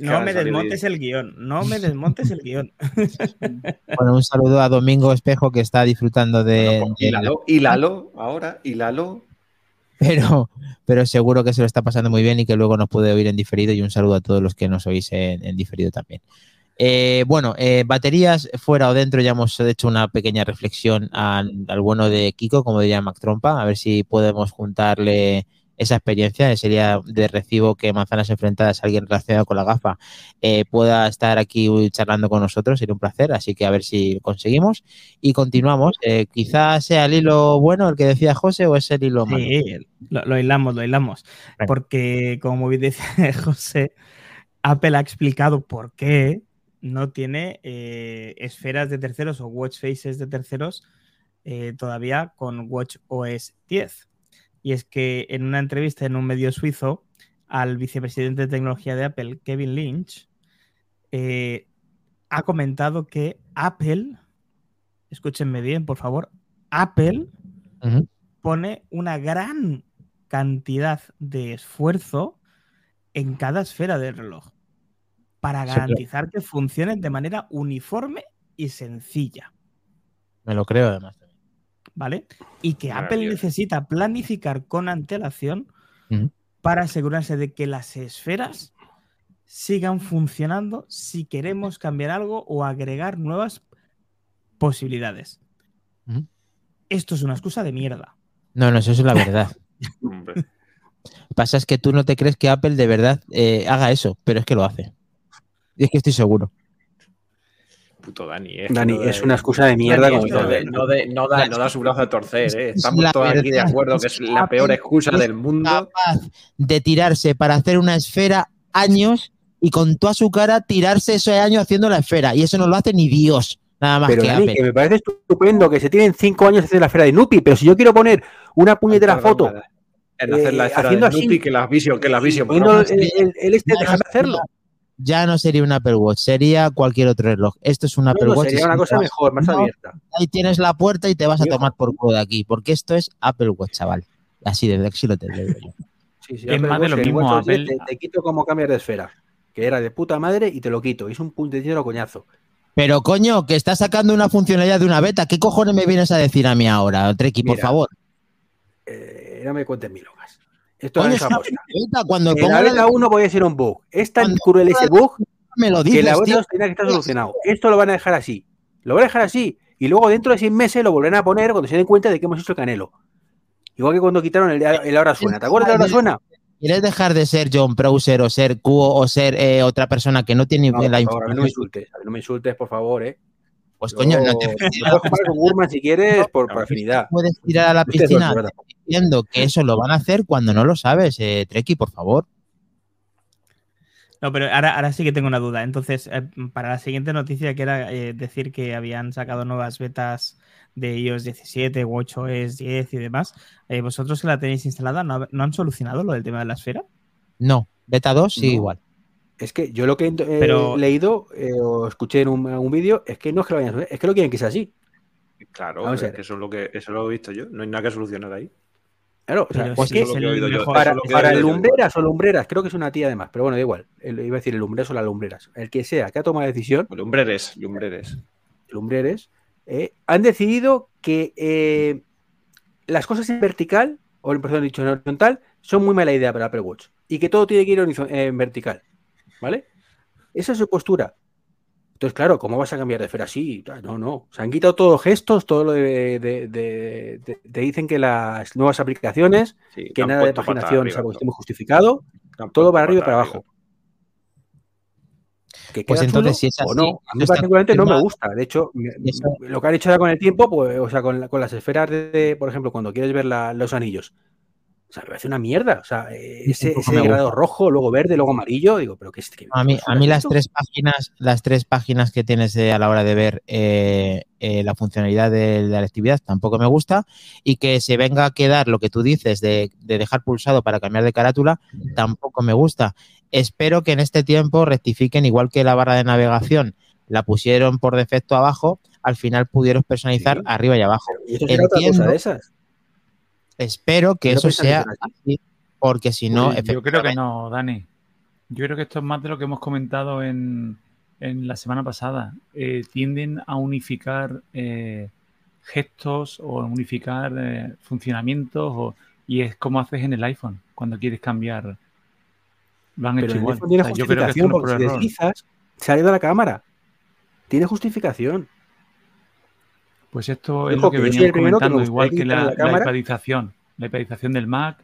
No me desmontes el guion, no me desmontes el guion. bueno, un saludo a Domingo Espejo que está disfrutando de, Bueno, pues, hílalo, hílalo ahora, hílalo. pero, pero seguro que se lo está pasando muy bien y que luego nos puede oír en diferido y un saludo a todos los que nos oís en, en diferido también. Eh, bueno, eh, baterías fuera o dentro, ya hemos hecho una pequeña reflexión al, al bueno de Kiko, como diría Mac Trompa, a ver si podemos juntarle esa experiencia, sería de recibo que Manzanas Enfrentadas, alguien relacionado con la gafa, eh, pueda estar aquí charlando con nosotros, sería un placer, así que a ver si conseguimos. Y continuamos, eh, quizás sea el hilo bueno el que decía José o es el hilo malo. Sí, lo, lo hilamos, lo hilamos. Porque, como bien decía José, Apple ha explicado por qué no tiene eh, esferas de terceros o watch faces de terceros eh, todavía con Watch OS 10. Y es que en una entrevista en un medio suizo al vicepresidente de tecnología de Apple, Kevin Lynch, eh, ha comentado que Apple, escúchenme bien, por favor, Apple pone una gran cantidad de esfuerzo en cada esfera del reloj para Sí, garantizar que funcionen de manera uniforme y sencilla, Me lo creo además. ¿Vale? Y que Apple necesita planificar con antelación para asegurarse de que las esferas sigan funcionando si queremos cambiar algo o agregar nuevas posibilidades. Esto es una excusa de mierda. No, no, eso es la verdad. Hombre, Lo que pasa es que tú no te crees que Apple de verdad eh, haga eso, pero es que lo hace. Y es que estoy seguro. Puto Dani. Es que Dani, no es una excusa de mierda Dani, como no, todo. de- no de- no da, no da su brazo a torcer, ¿eh? Es Estamos la todos aquí de acuerdo que es la peor excusa es del mundo. Capaz de tirarse para hacer una esfera años y con toda su cara tirarse esos años haciendo la esfera. Y eso no lo hace ni Dios. Nada más Pero que Dani, que me parece estupendo que se tienen cinco años hacer la esfera de Nupi, pero si yo quiero poner una puñetera foto más En hacer la eh, esfera haciendo de así, Nupi que las Vision, que las Pro. el, el- el este, déjame hacerlo. Ya no sería un Apple Watch, sería cualquier otro reloj. Esto es un Apple No, no, Watch. sería es una un cosa mejor, más abierta. Ahí tienes la puerta y te vas a tomar por culo de aquí, porque esto es Apple Watch, chaval. Así de así lo te lo digo yo. Sí, sí, Es Apple más de lo mismo, Apple- Te, te quito como cambiar de esfera. Que era de puta madre y te lo quito. Y es un puntero coñazo. Pero coño, que estás sacando una funcionalidad de una beta. ¿Qué cojones me vienes a decir a mí ahora, Treki, por Mira, favor? Eh, no me cuentes milongas. Esto es. Cuando En la beta 1 podía ser un bug. Es tan cruel ese bug me lo que dices, la beta tío. 2 tenía que estar solucionado. Esto lo van a dejar así. Lo van a dejar así. Y luego dentro de seis meses lo volverán a poner cuando se den cuenta de que hemos hecho el canelo. Igual que cuando quitaron el, el ahora suena. ¿Te acuerdas de ahora suena? ¿Quieres dejar de ser John Browser o ser Cuo o ser eh, otra persona que no tiene No, la a mí no me información? insultes. A no me insultes, por favor, ¿eh? Pues coño, no te te puedo comparar con Gurman si quieres por, por afinidad. puedes tirar a la Ustedes piscina diciendo que eso lo van a hacer cuando no lo sabes, eh, Treki, por favor. No, pero ahora, ahora sí que tengo una duda. Entonces, eh, para la siguiente noticia, que era eh, decir que habían sacado nuevas betas de iOS 17, WatchOS 10 y demás, eh, ¿vosotros que la tenéis instalada no, no han solucionado lo del tema de la esfera? No, beta 2 sí No. igual. Es que yo lo que he Pero- leído eh, o escuché en un, en un vídeo es que no es que lo vayan a hacer, es que lo quieren que sea así. Claro, Vamos es que eso es lo que eso lo he visto yo. No hay nada que solucionar ahí. Claro, o sea, Pero pues sí que es que el para, yo. lumbreras o lumbreras, creo que es una tía además, pero bueno, da igual. El- iba a decir el lumbreras o las lumbreras. El que sea que ha tomado la decisión, Lumbreres, lumbreres. lumbreres, eh, han decidido que eh, las cosas en vertical, o perdón, dicho en horizontal, son muy mala idea para Apple Watch. Y que todo tiene que ir en vertical. ¿Vale? Esa es su postura. Entonces, claro, ¿cómo vas a cambiar de esfera así? No, no. Se han quitado todos los gestos, todo lo de, de- de- de- Te dicen que las nuevas aplicaciones, Sí, que nada de paginación, salvo que muy justificado, todo para arriba y para abajo. Que Pues entonces, chulo si es o así, no. A mí particularmente no me gusta. De hecho, Eso- lo que han hecho ya con el tiempo, pues, o sea, con, la- con las esferas de, de, por ejemplo, cuando quieres ver la- los anillos. O sea, me parece una mierda. O sea, eh, ese, ese grado rojo, luego verde, luego amarillo. Digo, pero ¿qué es que A mí, ¿qué a mí es las tres páginas, las tres páginas que tienes eh, a la hora de ver eh, eh, la funcionalidad de, de la actividad tampoco me gusta y que se venga a quedar lo que tú dices de, de dejar pulsado para cambiar de carátula tampoco me gusta. Espero que en este tiempo rectifiquen igual que la barra de navegación la pusieron por defecto abajo, al final pudieron personalizar Sí. arriba y abajo. Y otra cosa entiendo de esas. Espero que ¿No eso sea así? porque si no, Uy, yo creo que no, Dani. Yo creo que esto es más de lo que hemos comentado en, en la semana pasada. Eh, tienden a unificar eh, gestos o unificar eh, funcionamientos o- y es como haces en el iPhone cuando quieres cambiar. Lo han Pero hecho el igual. iPhone tiene O sea, yo creo que porque por si error. deslizas, sale de la cámara. Tiene justificación. Pues esto es lo que que veníamos que comentando, igual que la, la la iPadización. La iPadización del Mac,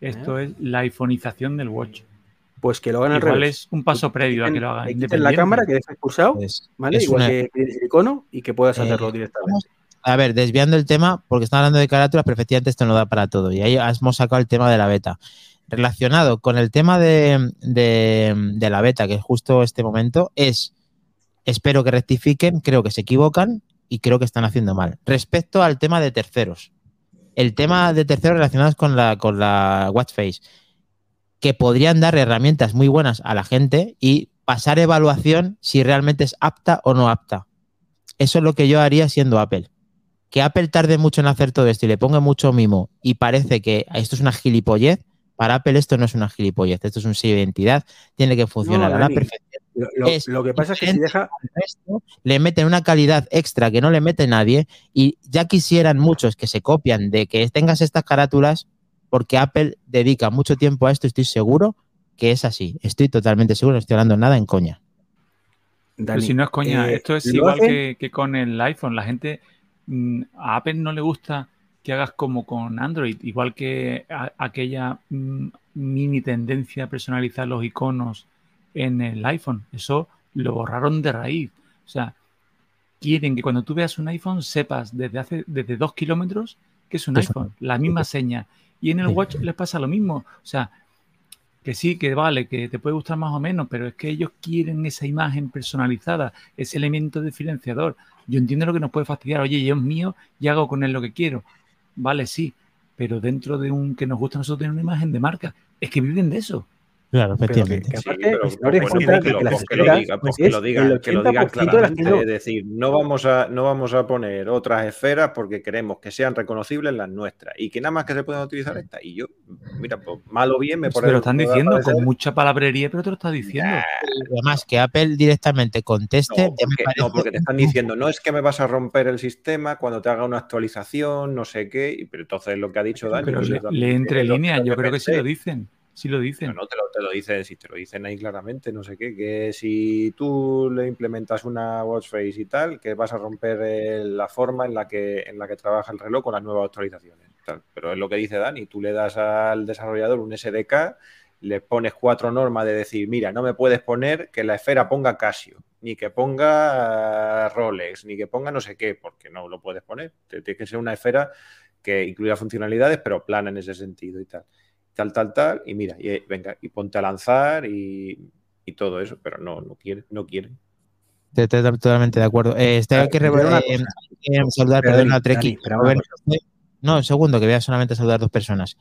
esto es la iPhoneización del Watch. Pues que lo hagan al Igual revés. es un paso previo a que lo hagan quiten la cámara, que deja expulsado, ¿vale? es Igual una- que el icono y que puedas Eh, hacerlo directamente. vamos- A ver, desviando el tema, porque están hablando de carátulas, pero efectivamente esto no da para todo. Y ahí hemos sacado el tema de la beta. Relacionado con el tema de, de- de la beta, que es justo este momento, es, espero que rectifiquen, creo que se equivocan y creo que están haciendo mal. Respecto al tema de terceros, el tema de tercero relacionados con la, con la Watch Face, que podrían dar herramientas muy buenas a la gente y pasar evaluación si realmente es apta o no apta. Eso es lo que yo haría siendo Apple. Que Apple tarde mucho en hacer todo esto y le ponga mucho mimo y parece que esto es una gilipollez, para Apple esto no es una gilipollez, esto es un sello de identidad, tiene que funcionar No, a la perfección. Lo, lo- Es lo que pasa es que si deja. resto le meten una calidad extra que no le mete nadie y ya quisieran muchos que se copian de que tengas estas carátulas porque Apple dedica mucho tiempo a esto, estoy seguro que es así. Estoy totalmente seguro, no estoy hablando nada en coña. Pero Dani, si no es coña, eh, esto es igual que, que con el iPhone. La gente, mm, a Apple no le gusta que hagas como con Android, igual que a- aquella mm, mini tendencia a personalizar los iconos en el iPhone. Eso lo borraron de raíz. O sea, quieren que cuando tú veas un iPhone sepas desde hace desde dos kilómetros que es un iPhone, la misma seña. Y en el. Watch les pasa lo mismo. O sea, que sí, que vale, que te puede gustar más o menos, pero es que ellos quieren esa imagen personalizada, ese elemento diferenciador. Yo entiendo lo que nos puede fastidiar. Oye, yo es mío y hago con él lo que quiero. Vale, sí, pero dentro de un que nos gusta a nosotros tener una imagen de marca, es que viven de eso. Claro, Pero que, efectivamente. que Sí, aparte, pero si no eres pues contra digo que lo, las pues que lo diga, pues es que lo digan, el que lo digan 80% de las claramente, es decir, no vamos a no vamos a poner otras esferas porque queremos que sean reconocibles las nuestras y que nada más que se puedan utilizar estas. Y yo, mira, pues mal o bien me Te pone lo están diciendo con mucha palabrería, pero te lo está diciendo. Nah, Además, que Apple directamente conteste, No porque, parece no, porque te están diciendo, no es que me vas a romper el sistema cuando te haga una actualización, no sé qué, y- pero entonces lo que ha dicho Dani. Pero pues le, es lo lee que- entre líneas, yo creo que sí lo dicen. Sí lo dicen. No, te lo, te lo dicen, si te lo dicen ahí claramente, no sé qué, que si tú le implementas una watch face y tal, que vas a romper eh, la forma en la que en la que trabaja el reloj con las nuevas actualizaciones. Pero es lo que dice Dani, tú le das al desarrollador un SDK, le pones cuatro normas de decir, mira, no me puedes poner que la esfera ponga Casio, ni que ponga Rolex, ni que ponga no sé qué, porque no lo puedes poner. Tiene que ser una esfera que incluya funcionalidades, pero plana en ese sentido y tal tal, tal, tal, y mira, y, eh, venga, y ponte a lanzar y, y todo eso, pero no, no quiere, no quiere. Te- Estoy totalmente de acuerdo. Eh, este, hay que Pero re- una eh, cosa. eh, saludar, Pero perdona, Dani, Treki. C. No, un segundo, que voy a solamente saludar dos personas.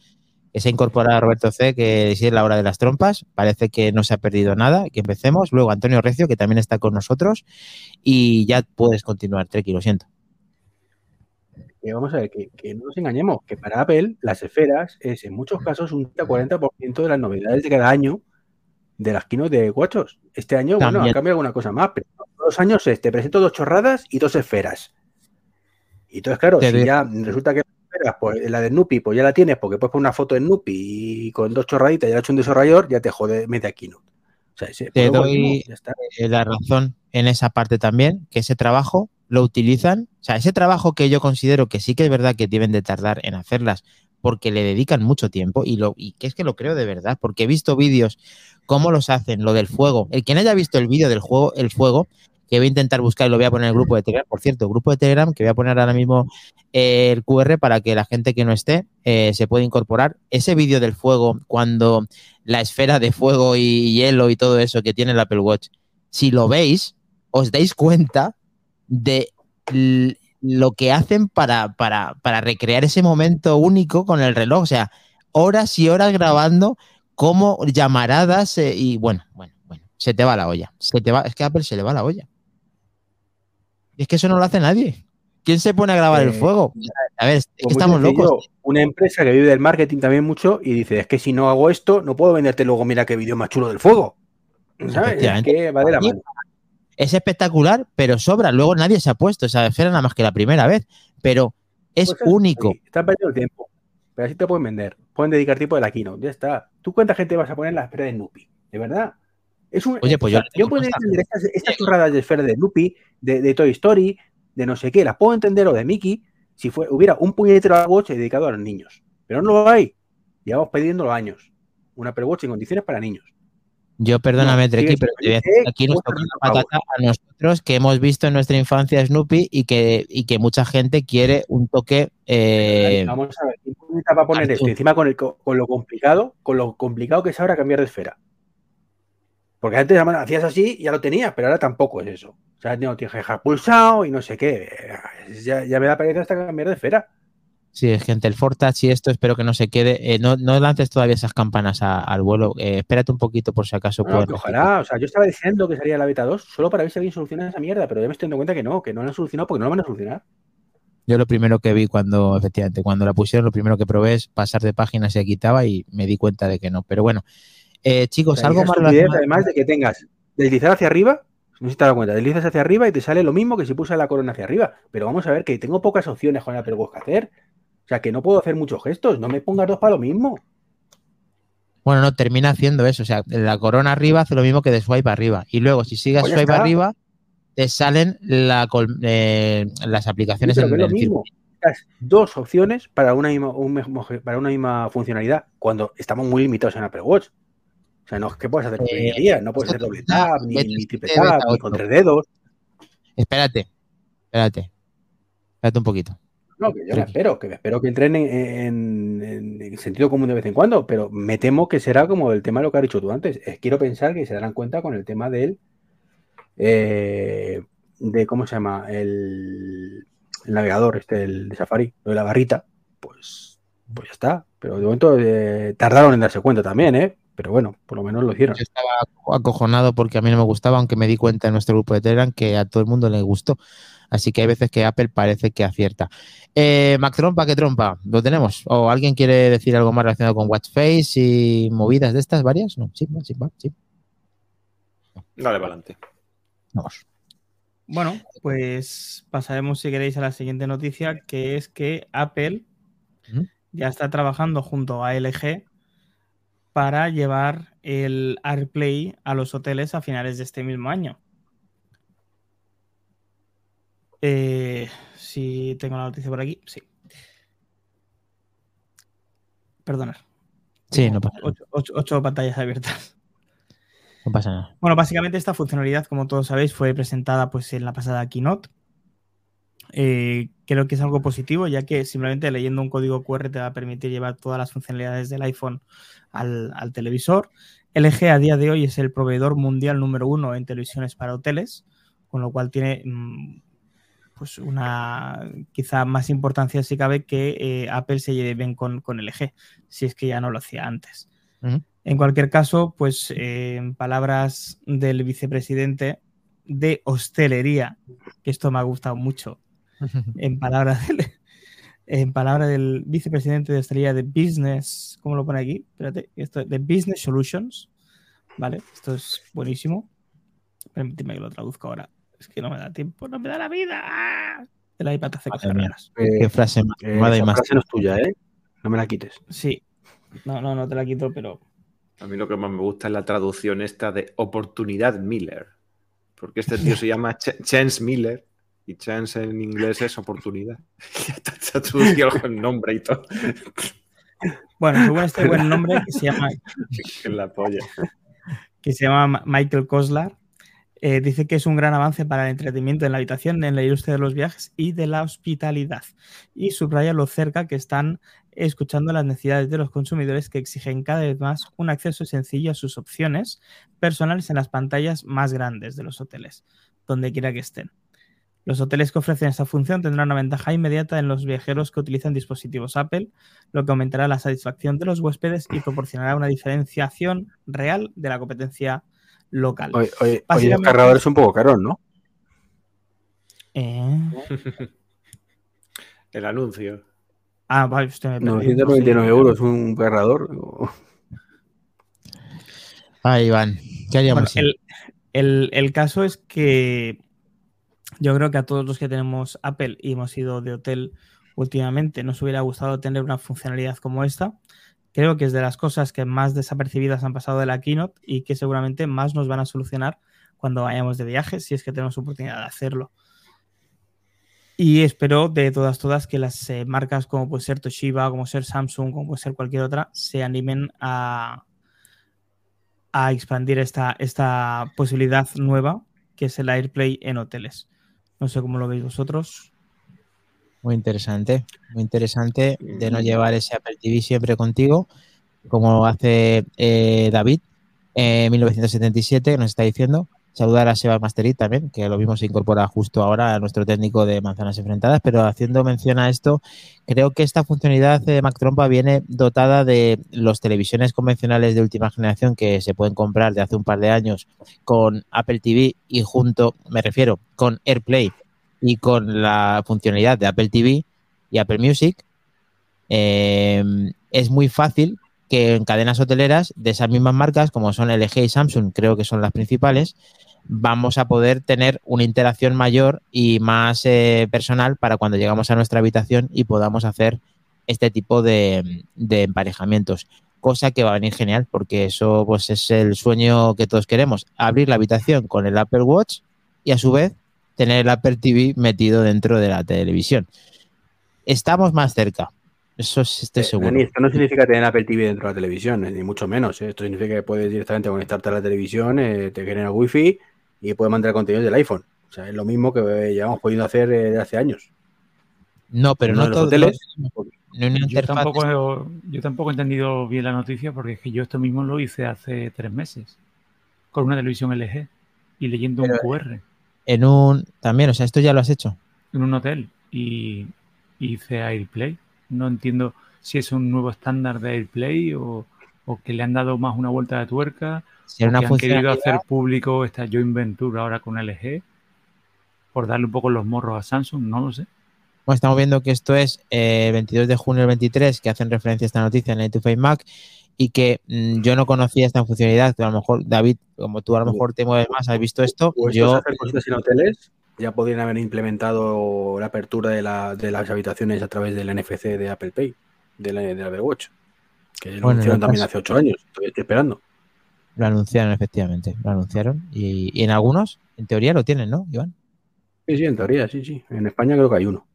Que se ha incorporado Roberto C, que si es la hora de las trompas. Parece que no se ha perdido nada. Que empecemos. Luego Antonio Recio, que también está con nosotros. Y ya puedes continuar, Treki, lo siento. Que vamos a ver, que, que no nos engañemos, que para Apple las esferas es en muchos casos un 30-40% de las novedades de cada año de las kinos de guachos. Este año, bueno, ha cambiado alguna cosa más, pero los años es, te presento dos chorradas y dos esferas. Y entonces, claro, Te si ya resulta que pues la de Snoopy, pues ya la tienes, porque puedes poner una foto de Snoopy y con dos chorraditas ya le ha hecho un desarrollador, ya te jode media keynote. O sea, ese, Te doy- eh, la razón en esa parte también, que ese trabajo lo utilizan, o sea, ese trabajo que yo considero que sí que es verdad que deben de tardar en hacerlas porque le dedican mucho tiempo y, lo, y que es que lo creo de verdad, porque he visto vídeos cómo los hacen, lo del fuego. El que no haya visto el vídeo del juego, el fuego, que voy a intentar buscar y lo voy a poner en el grupo de Telegram, por cierto, grupo de Telegram, que voy a poner ahora mismo el QR para que la gente que no esté eh, se pueda incorporar. Ese vídeo del fuego, cuando la esfera de fuego y hielo y todo eso que tiene el Apple Watch, si lo veis, os dais cuenta de lo que hacen para, para, para recrear ese momento único con el reloj. O sea, horas y horas grabando como llamaradas eh, y bueno, bueno, bueno, se te va la olla. Se te va, es que a Apple se le va la olla. Y es que eso no lo hace nadie. ¿Quién se pone a grabar el Eh, fuego? A ver, es que Pues estamos locos. Una empresa que vive del marketing también mucho y dice, es que si no hago esto, no puedo venderte luego, mira qué vídeo más chulo del fuego. ¿Sabes? Es que va de la mano. Es espectacular, pero sobra. Luego nadie se ha puesto esa esfera nada más que la primera vez. Pero es Pues único. Están perdiendo el tiempo. Pero así te pueden vender. Pueden dedicar tiempo de la keynote. Ya está. ¿Tú cuánta gente vas a poner en la esfera de Snoopy? ¿De verdad? Es un, Oye, pues yo sea, tengo puedo entender estas, estas chorradas de esfera de Snoopy, de, de Toy Story, de no sé qué, las puedo entender, o de Mickey, si fue, hubiera un puñetero Apple Watch dedicado a los niños. Pero no lo hay. Llevamos pidiendo años. Un Apple Watch en condiciones para niños. Yo perdóname, No, Treki, pero te voy a decir, aquí nos toca 30 patata a nosotros que hemos visto en nuestra infancia Snoopy y que, y que mucha gente quiere un toque. eh, Vamos a ver, ¿quién va a poner esto? Encima con, el, co- con lo complicado, con lo complicado que es ahora cambiar de esfera. Porque antes hacías así y ya lo tenías, pero ahora tampoco es eso. O sea, no tienes que dejar pulsado y no sé qué. Ya, ya me da pereza hasta cambiar de esfera. Sí, gente, el Fortouch y esto espero que no se quede. Eh, no, no lances todavía esas campanas a- al vuelo. eh, espérate un poquito por si acaso No, que ojalá, o sea, yo estaba diciendo que sería la beta 2 solo para ver si alguien soluciona esa mierda, pero ya me estoy dando cuenta que no, que no la han solucionado porque no la van a solucionar. Yo lo primero que vi cuando, efectivamente, cuando la pusieron, lo primero que probé es pasar de página se quitaba y me di cuenta de que no. Pero bueno, eh, chicos, algo más relacionado- además de que tengas deslizar hacia arriba, no sé si te dado cuenta, deslizas hacia arriba y te sale lo mismo que si puse la corona hacia arriba. Pero vamos a ver que tengo pocas opciones con Watch que hacer. O sea, que no puedo hacer muchos gestos, no me pongas dos para lo mismo. Bueno, no, termina haciendo eso. O sea, la corona arriba hace lo mismo que de swipe arriba. Y luego, si sigues Pues swipe está. arriba, te salen la eh, las Sí, aplicaciones pero en es lo mismo. Das dos opciones para una misma, un para una misma funcionalidad, cuando estamos muy limitados en Apple Watch. O sea, no es que puedas hacer Eh, no puedes hacer doble tap, ni, ni triple tap, ni con tres dedos. Espérate, espérate. Espérate un poquito. No, que yo me espero, que me espero que entren en, en- en- en sentido común de vez en cuando, pero me temo que será como el tema de lo que has dicho tú antes. Eh, quiero pensar que se darán cuenta con el tema del eh, de cómo se llama el, el navegador, este, el de Safari, lo de la barrita, pues, pues ya está. Pero de momento eh, tardaron en darse cuenta también, ¿eh? Pero bueno, por lo menos lo hicieron. Yo estaba acojonado porque a mí no me gustaba, aunque me di cuenta en nuestro grupo de Telegram que a todo el mundo le gustó. Así que hay veces que Apple parece que acierta. Eh, Mac Trompa, ¿qué trompa? ¿Lo tenemos? ¿O alguien quiere decir algo más relacionado con Watch Face y movidas de estas varias? No, sí, sí, va, sí. Dale para adelante. Vamos. Bueno, pues pasaremos si queréis a la siguiente noticia, que es que Apple ya está trabajando junto a LG para llevar el AirPlay a los hoteles a finales de este mismo año. Eh, si tengo la noticia por aquí, sí. Perdonad. Sí, no pasa, Ocho, ocho- ocho pantallas abiertas. no pasa nada. Bueno, básicamente esta funcionalidad, como todos sabéis, fue presentada pues en la pasada keynote. Eh, creo que es algo positivo, ya que simplemente leyendo un código QR te va a permitir llevar todas las funcionalidades del iPhone al, al televisor. LG a día de hoy es el proveedor mundial número uno en televisiones para hoteles, con lo cual tiene mm, pues una quizá más importancia si cabe que eh, Apple se lleve bien con, con LG, si es que ya no lo hacía antes. En cualquier caso, pues eh, en palabras del vicepresidente de hostelería, que esto me ha gustado mucho, en palabras del, en palabras del vicepresidente de hostelería de Business, ¿cómo lo pone aquí? Espérate, esto de Business Solutions, ¿vale? Esto es buenísimo. Permíteme que lo traduzca ahora. Es que no me da tiempo, no me da la vida. ¡Ah! El iPad hace cosas raras. Qué frase más Eh, tomada y esa más. frase no es tuya, ¿eh? No me la quites. Sí. No, no, no te la quito, pero A mí lo que más me gusta es la traducción esta de oportunidad Miller. Porque este tío se llama Ch- Chance Miller y chance en inglés es oportunidad. Ya está, está traducido el nombre y todo. bueno, según este buen nombre que se llama Que la polla. que se llama Ma- Michael Koslar, eh, dice que es un gran avance para el entretenimiento en la habitación, en la industria de los viajes y de la hospitalidad. Y subraya lo cerca que están escuchando las necesidades de los consumidores que exigen cada vez más un acceso sencillo a sus opciones personales en las pantallas más grandes de los hoteles, donde quiera que estén. Los hoteles que ofrecen esta función tendrán una ventaja inmediata en los viajeros que utilizan dispositivos Apple, lo que aumentará la satisfacción de los huéspedes y proporcionará una diferenciación real de la competencia local. Oye, oye, oye, los Básicamente- cargadores son un poco caros, ¿no? Eh, El anuncio. Ah, vale, usted me perdió. 999 euros un cargador. Ay, Iván, ¿qué Bueno, haríamos? el, el- el caso es que yo creo que a todos los que tenemos Apple y hemos ido de hotel últimamente nos hubiera gustado tener una funcionalidad como esta. Creo que es de las cosas que más desapercibidas han pasado de la keynote y que seguramente más nos van a solucionar cuando vayamos de viaje, si es que tenemos oportunidad de hacerlo. Y espero de todas, todas que las eh, marcas como puede ser Toshiba, como ser Samsung, como puede ser cualquier otra, se animen a, a expandir esta, esta posibilidad nueva que es el AirPlay en hoteles. No sé cómo lo veis vosotros. Muy interesante, muy interesante de no llevar ese Apple TV siempre contigo, como hace eh, David en 1977, que nos está diciendo. Saludar a Seba Masterit también, que lo mismo se incorpora justo ahora a nuestro técnico de manzanas enfrentadas, pero haciendo mención a esto, creo que esta funcionalidad de Mac Trompa viene dotada de los televisiones convencionales de última generación que se pueden comprar de hace un par de años con Apple TV y junto, me refiero, con AirPlay y con la funcionalidad de Apple TV y Apple Music, eh, es muy fácil que en cadenas hoteleras de esas mismas marcas, como son LG y Samsung, creo que son las principales, vamos a poder tener una interacción mayor y más eh, personal para cuando llegamos a nuestra habitación y podamos hacer este tipo de, de, emparejamientos. Cosa que va a venir genial, porque eso pues, es el sueño que todos queremos. Abrir la habitación con el Apple Watch y a su vez tener el Apple TV metido dentro de la televisión. Estamos más cerca. Eso es, estoy Eh, seguro. Dani, esto no significa tener Apple TV dentro de la televisión, eh, ni mucho menos. eh. Esto significa que puedes directamente conectarte a la televisión, eh, te genera wifi y puedes mandar contenido del iPhone. O sea, es lo mismo que eh, llevamos podido hacer eh, desde hace años. No, pero Uno no los todos. hoteles, no- Yo tampoco, he, yo tampoco he entendido bien la noticia porque es que yo esto mismo lo hice hace tres meses con una televisión LG y leyendo Pero- un QR En un. También, o sea, esto ya lo has hecho. en un hotel y hice AirPlay. No entiendo si es un nuevo estándar de AirPlay o, o que le han dado más una vuelta de tuerca Si era o una que han querido hacer público esta joint venture ahora con LG por darle un poco los morros a Samsung, no lo sé. Bueno, estamos viendo que esto es eh, el 22 de junio del 23, que hacen referencia a esta noticia en el 2 Mac y que mm, yo no conocía esta funcionalidad. Pero a lo mejor, David, como tú a lo mejor te mueves más, has visto esto. O Yo, hacer en hoteles, ya podrían haber implementado la apertura de, la- de las habitaciones a través del NFC de Apple Pay, de la, del Apple Watch. Que lo Bueno, anunciaron también hace ocho años. Estoy esperando. lo anunciaron, efectivamente. Lo anunciaron. Y, y en algunos, en teoría, lo tienen, ¿no, Iván? Sí, sí, en teoría, sí, sí. En España creo que hay uno.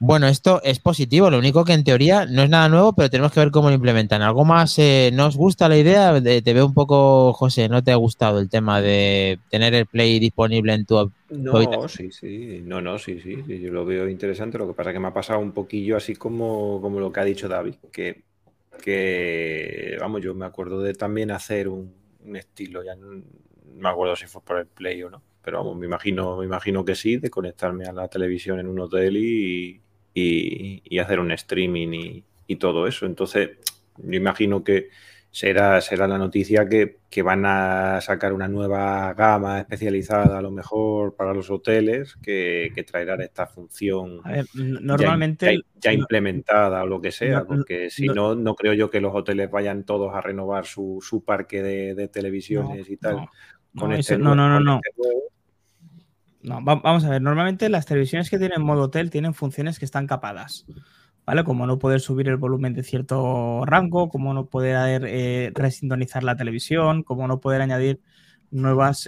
Bueno, esto es positivo, lo único que en teoría no es nada nuevo, pero tenemos que ver cómo lo implementan. ¿Algo más eh, no os gusta la idea? De- te veo un poco, José, ¿no te ha gustado el tema de tener el Play disponible en tu... No, habitación. sí, sí, no, no, sí, sí, sí, yo lo veo interesante. Lo que pasa es que me ha pasado un poquillo así como, como lo que ha dicho David, que, que vamos, yo me acuerdo de también hacer un, un estilo, ya no, no me acuerdo si fue por el Play o no, pero vamos, me imagino, me imagino que sí, de conectarme a la televisión en un hotel y, y, y hacer un streaming y, y todo eso. Entonces, yo imagino que será, será la noticia que, que van a sacar una nueva gama especializada a lo mejor para los hoteles que, que traerá esta función ver, ya- normalmente. ya, implementada o lo que sea, porque si no- no, creo yo que los hoteles vayan todos a renovar su, su parque de, de televisiones y tal. no, con no, este eso- no, nuevo- no, no, este. No, va- vamos a ver, normalmente las televisiones que tienen modo hotel tienen funciones que están capadas, ¿vale? Como no poder subir el volumen de cierto rango, como no poder eh, resintonizar la televisión, como no poder añadir nuevos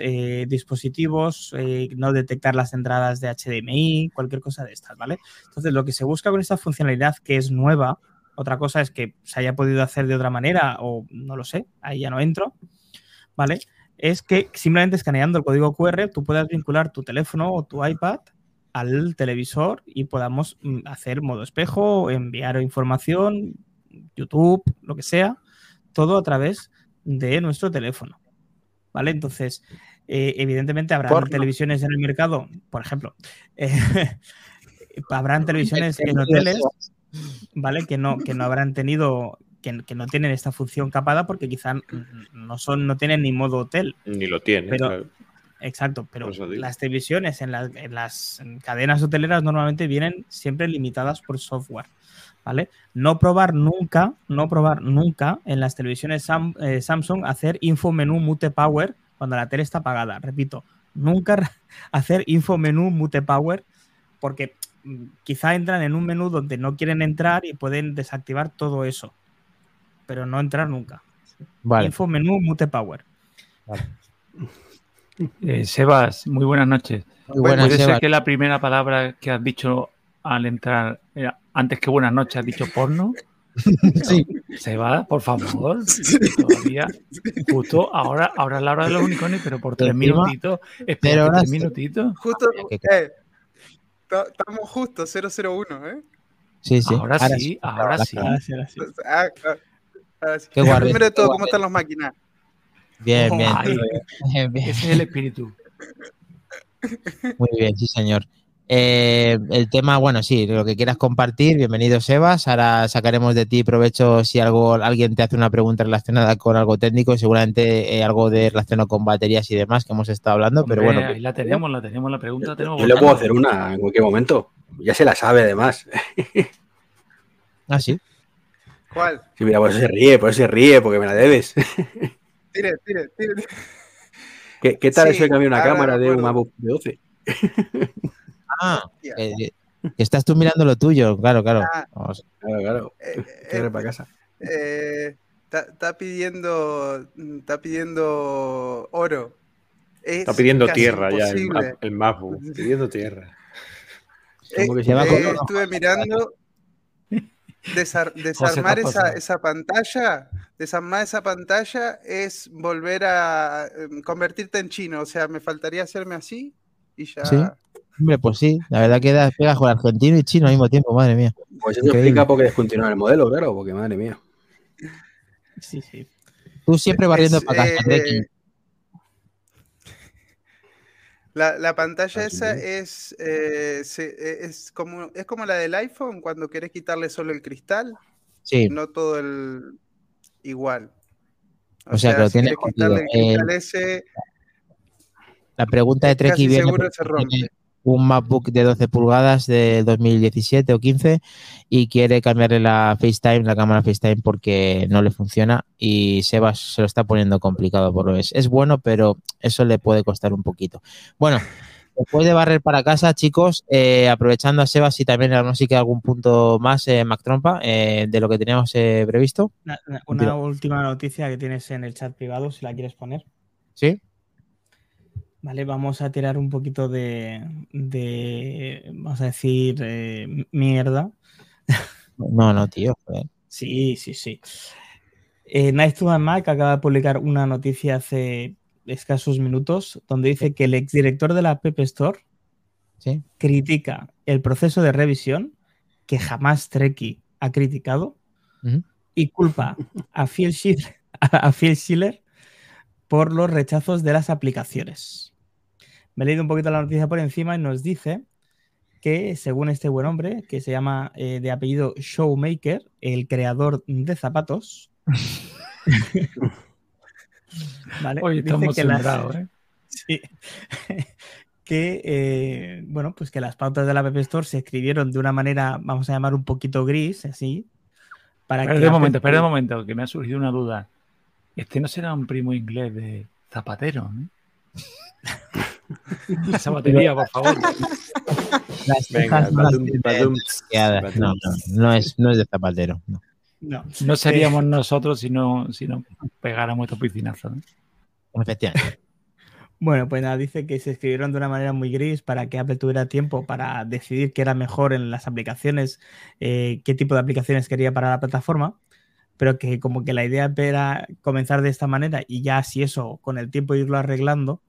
dispositivos, eh, no detectar las entradas de HDMI, cualquier cosa de estas, ¿vale? Entonces, lo que se busca con esta funcionalidad que es nueva, otra cosa es que se haya podido hacer de otra manera o no lo sé, ahí ya no entro, ¿vale? Es que simplemente escaneando el código QR tú puedas vincular tu teléfono o tu iPad al televisor y podamos mm, hacer modo espejo, enviar información, YouTube, lo que sea, todo a través de nuestro teléfono. ¿Vale? Entonces, eh, evidentemente habrá Porno. televisiones en el mercado, por ejemplo, eh, habrán televisiones en hoteles, ¿vale? Que no, que no habrán tenido, que, que no tienen esta función capada porque quizá no son, no tienen ni modo hotel. Ni lo tiene, Pero- claro. Exacto, pero las televisiones en, las- en las cadenas hoteleras normalmente vienen siempre limitadas por software, ¿vale? No probar nunca, no probar nunca en las televisiones Sam- eh, Samsung hacer info menú mute power cuando la tele está apagada. Repito, nunca hacer info menú mute power porque mm, quizá entran en un menú donde no quieren entrar y pueden desactivar todo eso, pero no entrar nunca. Vale. Info menú mute power. Eh, Sebas, muy buenas noches. Muy buenas, ¿Puede Seba. ser que la primera palabra que has dicho al entrar, era, antes que buenas noches, has dicho porno? Sí. Sebas, por favor. Todavía, justo ahora, ahora es la hora de los unicornios, pero por tres minutitos. pero ahora tres minutitos. Justo, que- eh, ta- estamos justo, 001, ¿eh? Sí, sí. Ahora sí, ahora sí. Ahora sí, ahora sí. Ah, ah, ah, sí. Qué guardia. Primero de todo, ¿cómo están las máquinas? Bien, bien. Bien, bien. ese es el espíritu. Muy bien, sí, señor. Eh, el tema, bueno, sí, lo que quieras compartir, bienvenido Sebas. Ahora sacaremos de ti provecho si algo alguien te hace una pregunta relacionada con algo técnico, seguramente eh, algo de relacionado con baterías y demás que hemos estado hablando, pero bueno, ahí la tenemos, la tenemos, la pregunta tenemos. Yo le puedo hacer una en cualquier momento. Ya se la sabe, además. ah, sí. ¿Cuál? Sí, mira, por eso se ríe, por eso se ríe, porque me la debes. Tire, tire, tire. ¿Qué, qué tal Sí, eso de cambiar una cámara de un. MacBook de 12? Ah, eh, que estás tú mirando lo tuyo, claro, claro. Ah. Vamos. Claro, claro. Eh, eh, para casa. eh, Está pidiendo, está pidiendo oro. Es Está pidiendo tierra ya el, el MacBook. Pidiendo tierra. Eh, ¿Cómo que eh, se llama? estuve mirando desar- desarmar esa, esa pantalla. Desarmar esa pantalla es volver a em, convertirte en chino. O sea, me faltaría hacerme así y ya. Sí. Hombre, pues sí, la verdad que da- pega con argentino y chino al mismo tiempo, madre mía. Pues eso Increíble. explica por qué descontinuar el modelo, claro, porque madre mía. Sí, sí. Tú siempre barriendo Es, para casa, eh. La, la pantalla esa es, eh, se- eh, es, como, es como la del iPhone cuando querés quitarle solo el cristal, Sí, no todo el igual. O sea, que lo si tiene querés quitarle el cristal ese, la pregunta de Treki viene seguro se rompe. tiene un MacBook de 12 pulgadas de 2017 o 15 y quiere cambiarle la FaceTime, la cámara FaceTime porque no le funciona y Sebas se lo está poniendo complicado por lo es. Es bueno, pero eso le puede costar un poquito. Bueno, después de barrer para casa, chicos, eh, aprovechando a Sebas y también a no sé que algún punto más, eh, Mac Trompa, eh, de lo que teníamos eh, previsto. Una, una última noticia que tienes en el chat privado, si la quieres poner. ¿Sí? Vale, vamos a tirar un poquito de, de vamos a decir, eh, mierda. No, no, tío. joder. Sí, sí, sí. Eh, Nice to Have Mac acaba de publicar una noticia hace escasos minutos donde dice que el exdirector de la App Store Sí. critica el proceso de revisión que jamás Treki ha criticado y culpa a Phil, Schiller, a Phil Schiller por los rechazos de las aplicaciones. Me he leído un poquito la noticia por encima y nos dice que, según este buen hombre, que se llama eh, de apellido Showmaker, el creador de zapatos, ¿vale? Hoy estamos que las- sembrados, ¿eh? Sí. que, eh, bueno, pues que las pautas de la App Store se escribieron de una manera, vamos a llamar un poquito gris, así. Para Espera que un momento, espera un momento, que me ha surgido una duda. Este no será un primo inglés de Zapatero, ¿no? Esa batería, por favor. Las Venga, cejas no badum, badum. No, no, no es, no es de zapatero. no. No. No seríamos nosotros si no, si no pegáramos estos piscinazos. ¿no? Efectivamente. Bueno, pues nada, dice que se escribieron de una manera muy gris para que Apple tuviera tiempo para decidir qué era mejor en las aplicaciones, eh, qué tipo de aplicaciones quería para la plataforma, pero que como que la idea era comenzar de esta manera y ya si eso con el tiempo irlo arreglando.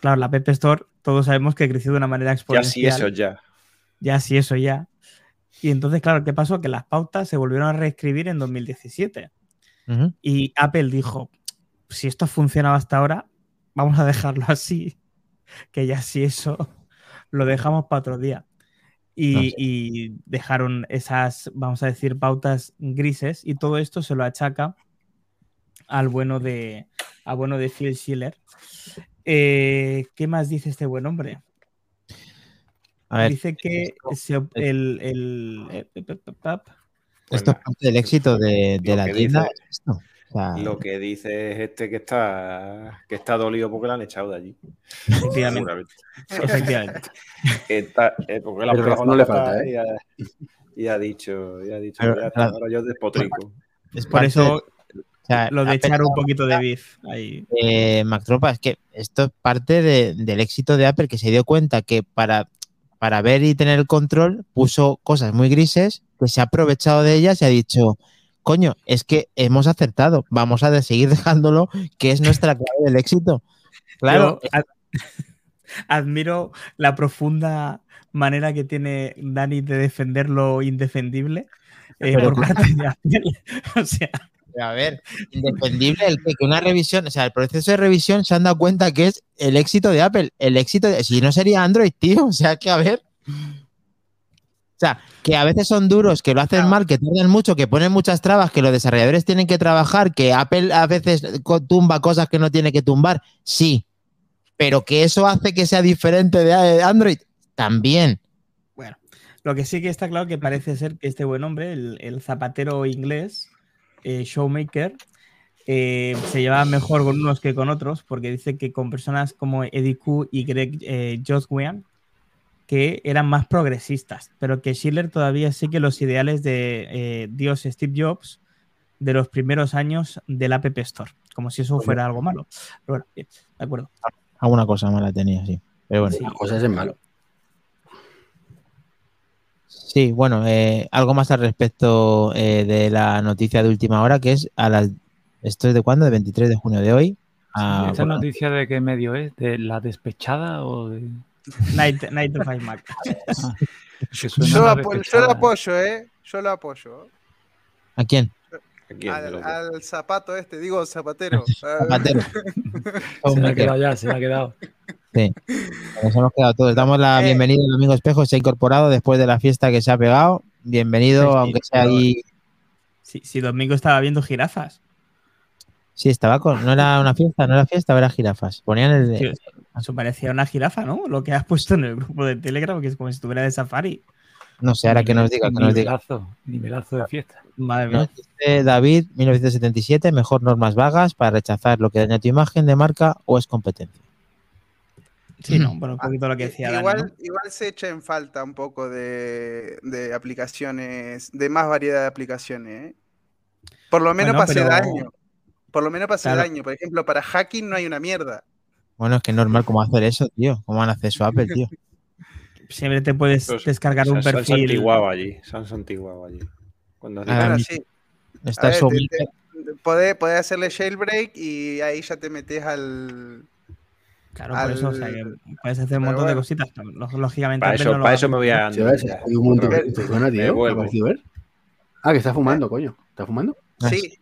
Claro, la App Store todos sabemos que creció de una manera Ya exponencial. sí, eso ya. ya sí, eso ya. Y entonces, claro, ¿qué pasó? Que las pautas se volvieron a reescribir en 2017. Ujú. Y Apple dijo, si esto ha funcionado hasta ahora, vamos a dejarlo así, que ya si eso lo dejamos para otro día. Y, No sé. y dejaron esas, vamos a decir, pautas grises y todo esto se lo achaca al bueno de, al bueno de Phil Schiller. Eh, ¿Qué más dice este buen hombre? A ver, dice que el, el- eh, esto es parte del éxito de, de la tienda. dice- esto. O sea, Lo que dice es este que está que está dolido porque lo han echado de allí. efectivamente, efectivamente. Está- eh, porque Pero pegado no la le falta, ¿eh? y, ha, y ha dicho, y ha dicho Pero, ya está, claro. ahora yo despotrico. es Por eso sea, lo de echar un poquito de beef ahí. eh, Mac Trompa, es que esto es parte de- del éxito de Apple, que se dio cuenta que para, para ver y tener el control puso cosas muy grises, que se ha aprovechado de ellas y ha dicho, coño, es que hemos acertado, vamos a seguir dejándolo, que es nuestra clave del éxito. Claro, Yo admiro la profunda manera que tiene Dani de defender lo indefendible eh, por parte de Apple. O sea, a ver, indefendible el que, que una revisión, o sea, el proceso de revisión se han dado cuenta que es el éxito de Apple, el éxito de, si no sería Android, tío, o sea, que a ver. O sea, que a veces son duros, que lo hacen mal, que tardan mucho, que ponen muchas trabas, que los desarrolladores tienen que trabajar, que Apple a veces tumba cosas que no tiene que tumbar, sí. Pero que eso hace que sea diferente de Android, también. Bueno, lo que sí que está claro que parece ser que este buen hombre, el, el zapatero inglés, eh, Showmaker, eh, se lleva mejor con unos que con otros, porque dice que con personas como Eddie Q y Greg eh, Joswian, que eran más progresistas, pero que Schiller todavía sigue los ideales de eh, Dios Steve Jobs de los primeros años del App Store, como si eso fuera algo malo. Pero bueno, bien, de acuerdo. Alguna cosa mala tenía, sí. Pero bueno. Sí. Las cosas es malo. Sí, bueno, eh, algo más al respecto eh, de la noticia de última hora, que es a las... ¿Esto es de cuándo? De 23 de junio de hoy. a- ¿Esta bueno, noticia de qué medio es? ¿De la despechada o de.? Night, Night of iMac. Ah, Yo, apo- yo lo apoyo, ¿eh? Yo lo apoyo. ¿A quién? Al, zapato este, digo zapatero. Zapatero. Se me ha quedado ya, se me ha quedado. Sí. Nos hemos quedado todos. Damos la Eh. bienvenida al Domingo Espejo. Se ha incorporado después de la fiesta que se ha pegado. Bienvenido, Sí, sí, aunque sea pero- ahí. Si, si Domingo estaba viendo jirafas. Sí, estaba con. No era una fiesta, no era fiesta, era jirafas. Ponían el. Sí, eso parecía una jirafa, ¿no? Lo que has puesto en el grupo de Telegram, que es como si estuviera de safari. No sé, ahora que nos diga, que nos diga. Nivelazo, nivelazo de fiesta. Madre Nos mía. dice David, 1977, mejor normas vagas para rechazar lo que daña tu imagen de marca o es competencia. Sí, no, bueno, un poquito lo que decía Dani, igual, ¿no? igual se echa en falta un poco de, de aplicaciones, de más variedad de aplicaciones. ¿eh? Por lo menos Bueno, para hacer pero- daño. Por lo menos para hacer Claro. daño. Por ejemplo, para hacking no hay una mierda. Bueno, es que es normal cómo hacer eso, tío. ¿Cómo van a hacer eso Apple, tío? Siempre te puedes descargar un se han perfil. santiguado allí. Se han santiguado allí. Cuando Ah, sí. Está A ver, su te- te- podés, hacerle jailbreak y ahí ya te metes al. Claro, por eso, o sea, que puedes hacer un montón de cositas. Lógicamente, Para eso, no para eso me voy a Sí, hay un montón de tío. Ah, que está fumando, coño. ¿Está fumando? Sí,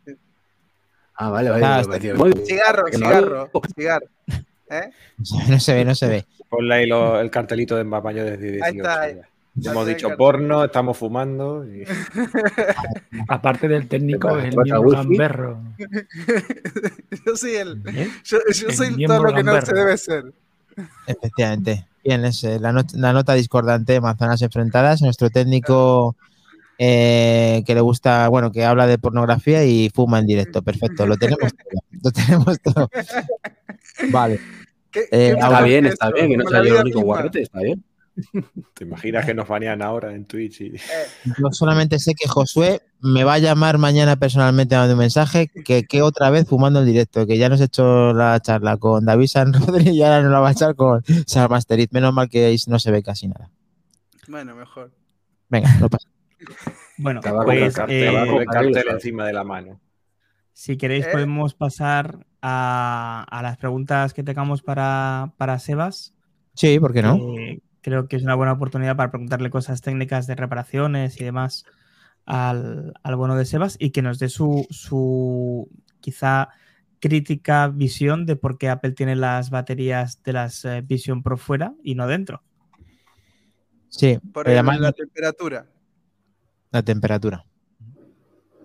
Ah, vale, vale. Ah, pareció ver. cigarro, cigarro, cigarro. ¿Eh? No se ve, no se ve. Ponle ahí lo- el cartelito de mayores de 18. Ahí está, ya. ahí Hemos dicho porno, estamos fumando. y- Aparte del técnico, es el miembro gamberro. yo soy el. ¿eh? Yo, yo El soy todo lo que no se debe ser. Efectivamente. Bien, es eh, la, not- la nota discordante de manzanas enfrentadas. Nuestro técnico eh, que le gusta, bueno, que habla de pornografía y fuma en directo. Perfecto, lo tenemos todo. Lo tenemos todo. Vale. ¿Qué- Eh, qué Está bien, está bien, que no sea yo el único guarrete, está bien. ¿Te imaginas que nos banean ahora en Twitch? Y... Yo solamente sé que Josué me va a llamar mañana personalmente dando un mensaje que, que otra vez fumando en directo, que ya nos he hecho la charla con David San Rodríguez y ahora nos la va a echar con Sar Masteriz. Menos mal que no se ve casi nada. Bueno, mejor. Venga, no pasa. Bueno, Te va a Con el pues cartel, eh, con el cartel encima de la mano. Si queréis ¿Eh? podemos pasar a, a las preguntas que tengamos para, para Sebas. Sí, ¿por qué no? creo que es una buena oportunidad para preguntarle cosas técnicas de reparaciones y demás al, al bueno de Sebas y que nos dé su, su quizá crítica visión de por qué Apple tiene las baterías de las eh, Vision Pro fuera y no dentro. Sí, Por además la temperatura. la temperatura.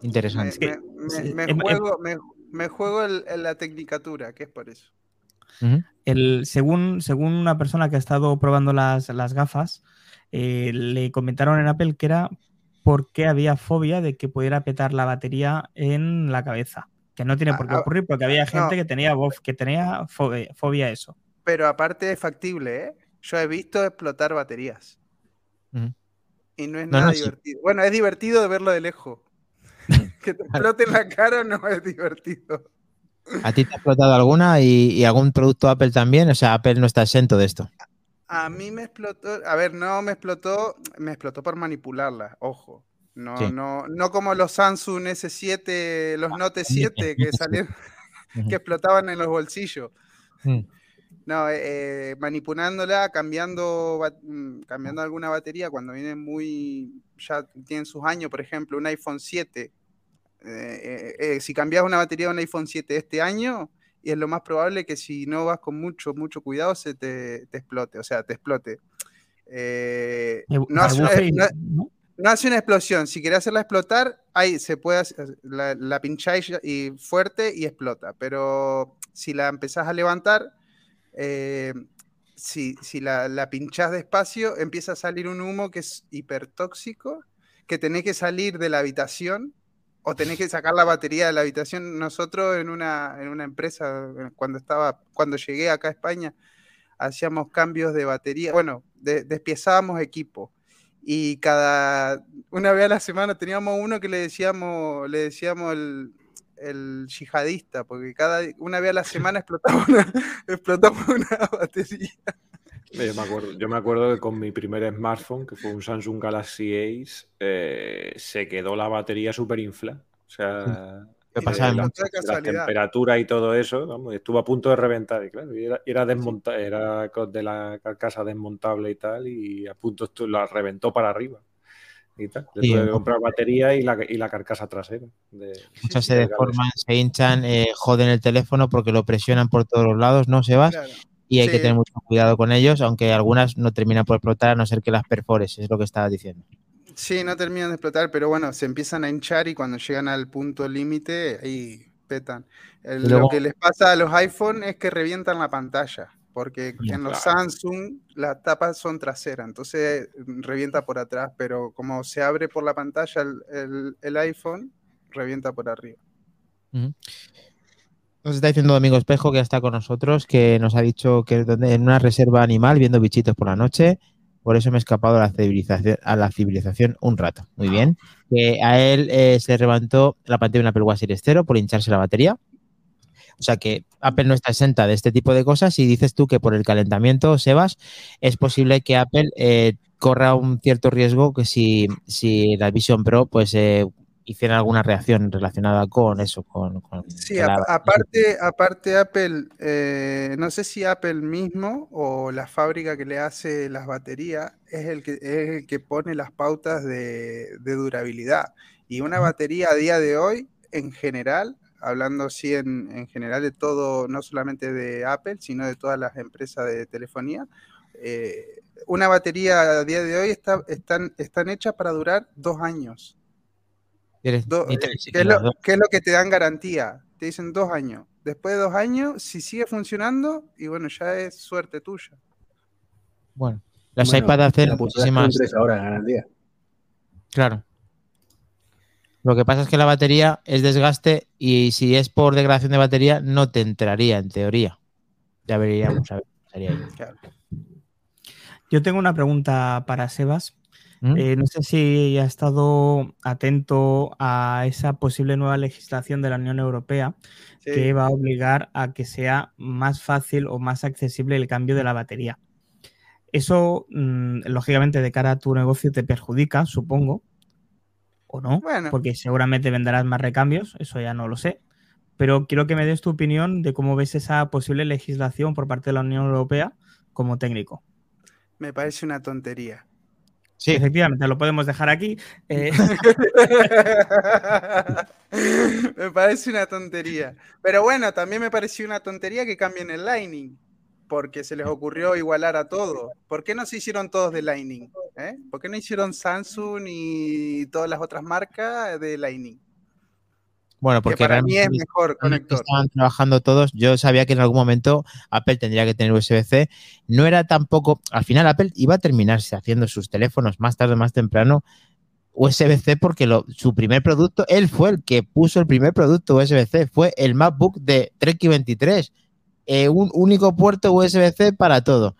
Interesante. me- me- sí, me em- em- juego, me, me juego el- en la tecnicatura, que es por eso. El, según, según una persona que ha estado probando las, las gafas, eh, le comentaron en Apple que era porque había fobia de que pudiera petar la batería en la cabeza. Que no tiene por qué Ah, ah, ocurrir porque había gente no. que tenía, bof- que tenía fobia, fobia a eso. Pero aparte es factible, ¿eh? Yo he visto explotar baterías. Y no es No, nada no, sí. divertido. Bueno, es divertido de verlo de lejos. Que te explote en la cara no es divertido. ¿A ti te ha explotado alguna y, y algún producto Apple también? O sea, Apple no está exento de esto. A mí me explotó, a ver, no me explotó, me explotó por manipularla, ojo. No, Sí. no, no como los Samsung S7, los Note 7 que salieron, que explotaban en los bolsillos. Mm. No, eh, eh, manipulándola, cambiando, mm, cambiando alguna batería cuando vienen muy, ya tienen sus años, por ejemplo, un iPhone 7, Eh, eh, eh, si cambias una batería de un iPhone 7 este año, y es lo más probable que si no vas con mucho, mucho cuidado, se te, te explote, o sea, te explote. Eh, Me- no, hace una, no- ¿no? hace una explosión. Si querés hacerla explotar, ahí se puede hacer- la, la pincháis y fuerte y explota. Pero si la empezás a levantar, eh, si, si la, la pinchás despacio, empieza a salir un humo que es hipertóxico, que tenés que salir de la habitación o tenés que sacar la batería de la habitación. Nosotros en una, en una empresa, eh, cuando estaba, cuando llegué acá a España, hacíamos cambios de batería, bueno, de- despiezábamos equipo y cada una vez a la semana teníamos uno que le decíamos, le decíamos el, el yihadista, porque cada una vez a la semana explotaba explotaba una batería. Yo me, acuerdo, yo me acuerdo que con mi primer smartphone, que fue un Samsung Galaxy Ace, eh, se quedó la batería súper infla. O sea, Me de pasaba la- la temperatura y todo eso, vamos, estuvo a punto de reventar. Y claro, y era, y era, desmonta- era de la carcasa desmontable y tal, y a punto la reventó para arriba. Y tal. Le Sí, tuve que comprar batería y la, y la carcasa trasera. de- Muchas se deforman, se hinchan, eh, joden el teléfono porque lo presionan por todos los lados, ¿no, Sebas? Claro. Y hay que Sí. tener mucho cuidado con ellos, aunque algunas no terminan por explotar a no ser que las perfores, es lo que estabas diciendo. Sí, no terminan de explotar, pero bueno, se empiezan a hinchar y cuando llegan al punto límite, ahí petan. El- luego- Lo que les pasa a los iPhone es que revientan la pantalla, porque en los claro. Samsung las tapas son traseras, entonces mm, revienta por atrás, pero como se abre por la pantalla el, el- el iPhone, revienta por arriba. Nos está diciendo Domingo Espejo que ya está con nosotros, que nos ha dicho que en una reserva animal viendo bichitos por la noche. Por eso me he escapado a la civilización, un rato. Muy bien. Que a él eh, se le levantó la pantalla de un Apple Watch Series 0 por hincharse la batería. O sea que Apple no está exenta de este tipo de cosas. Y dices tú que por el calentamiento, Sebas, es posible que Apple eh, corra un cierto riesgo que si, si la Vision Pro pues eh, hiciera alguna reacción relacionada con eso, con, con Sí, la- aparte, aparte Apple, eh, no sé si Apple mismo o la fábrica que le hace las baterías es el que, es el que pone las pautas de, de durabilidad. Y una batería a día de hoy, en general, hablando así en, en general de todo, no solamente de Apple, sino de todas las empresas de telefonía, eh, una batería a día de hoy está, están, están hechas para durar dos años. Tienes- Do- ni eh, ¿qué, es lo, dos. qué es lo que te dan garantía? Te dicen dos años. Después de dos años, si sigue funcionando, y bueno, ya es suerte tuya. Bueno, las Bueno, iPad hacen muchísimas. horas garantía. Claro. Lo que pasa es que la batería es desgaste y si es por degradación de batería no te entraría en teoría. Ya veríamos a ver. Claro. Yo tengo una pregunta para Sebas. ¿Mm? Eh, no sé si ha estado atento a esa posible nueva legislación de la Unión Europea Sí. que va a obligar a que sea más fácil o más accesible el cambio de la batería. Eso, mm, lógicamente, de cara a tu negocio te perjudica, supongo, o no, Bueno. porque seguramente venderás más recambios, eso ya no lo sé. Pero quiero que me des tu opinión de cómo ves esa posible legislación por parte de la Unión Europea como técnico. Me parece una tontería. Sí, Efectivamente, lo podemos dejar aquí. Eh, me parece una tontería. Pero bueno, también me pareció una tontería que cambien el Lightning, porque se les ocurrió igualar a todo. ¿Por qué no se hicieron todos de Lightning? eh? ¿Por qué no hicieron Samsung y todas las otras marcas de Lightning? Bueno, Que porque para mí es realmente mejor realmente conector. estaban trabajando todos. Yo sabía que en algún momento Apple tendría que tener USB-C. No era tampoco. Al final, Apple iba a terminarse haciendo sus teléfonos más tarde más temprano USB-C porque lo- su primer producto, él fue el que puso el primer producto USB-C. Fue el MacBook de Treki 23. Eh, un único puerto USB-C para todo.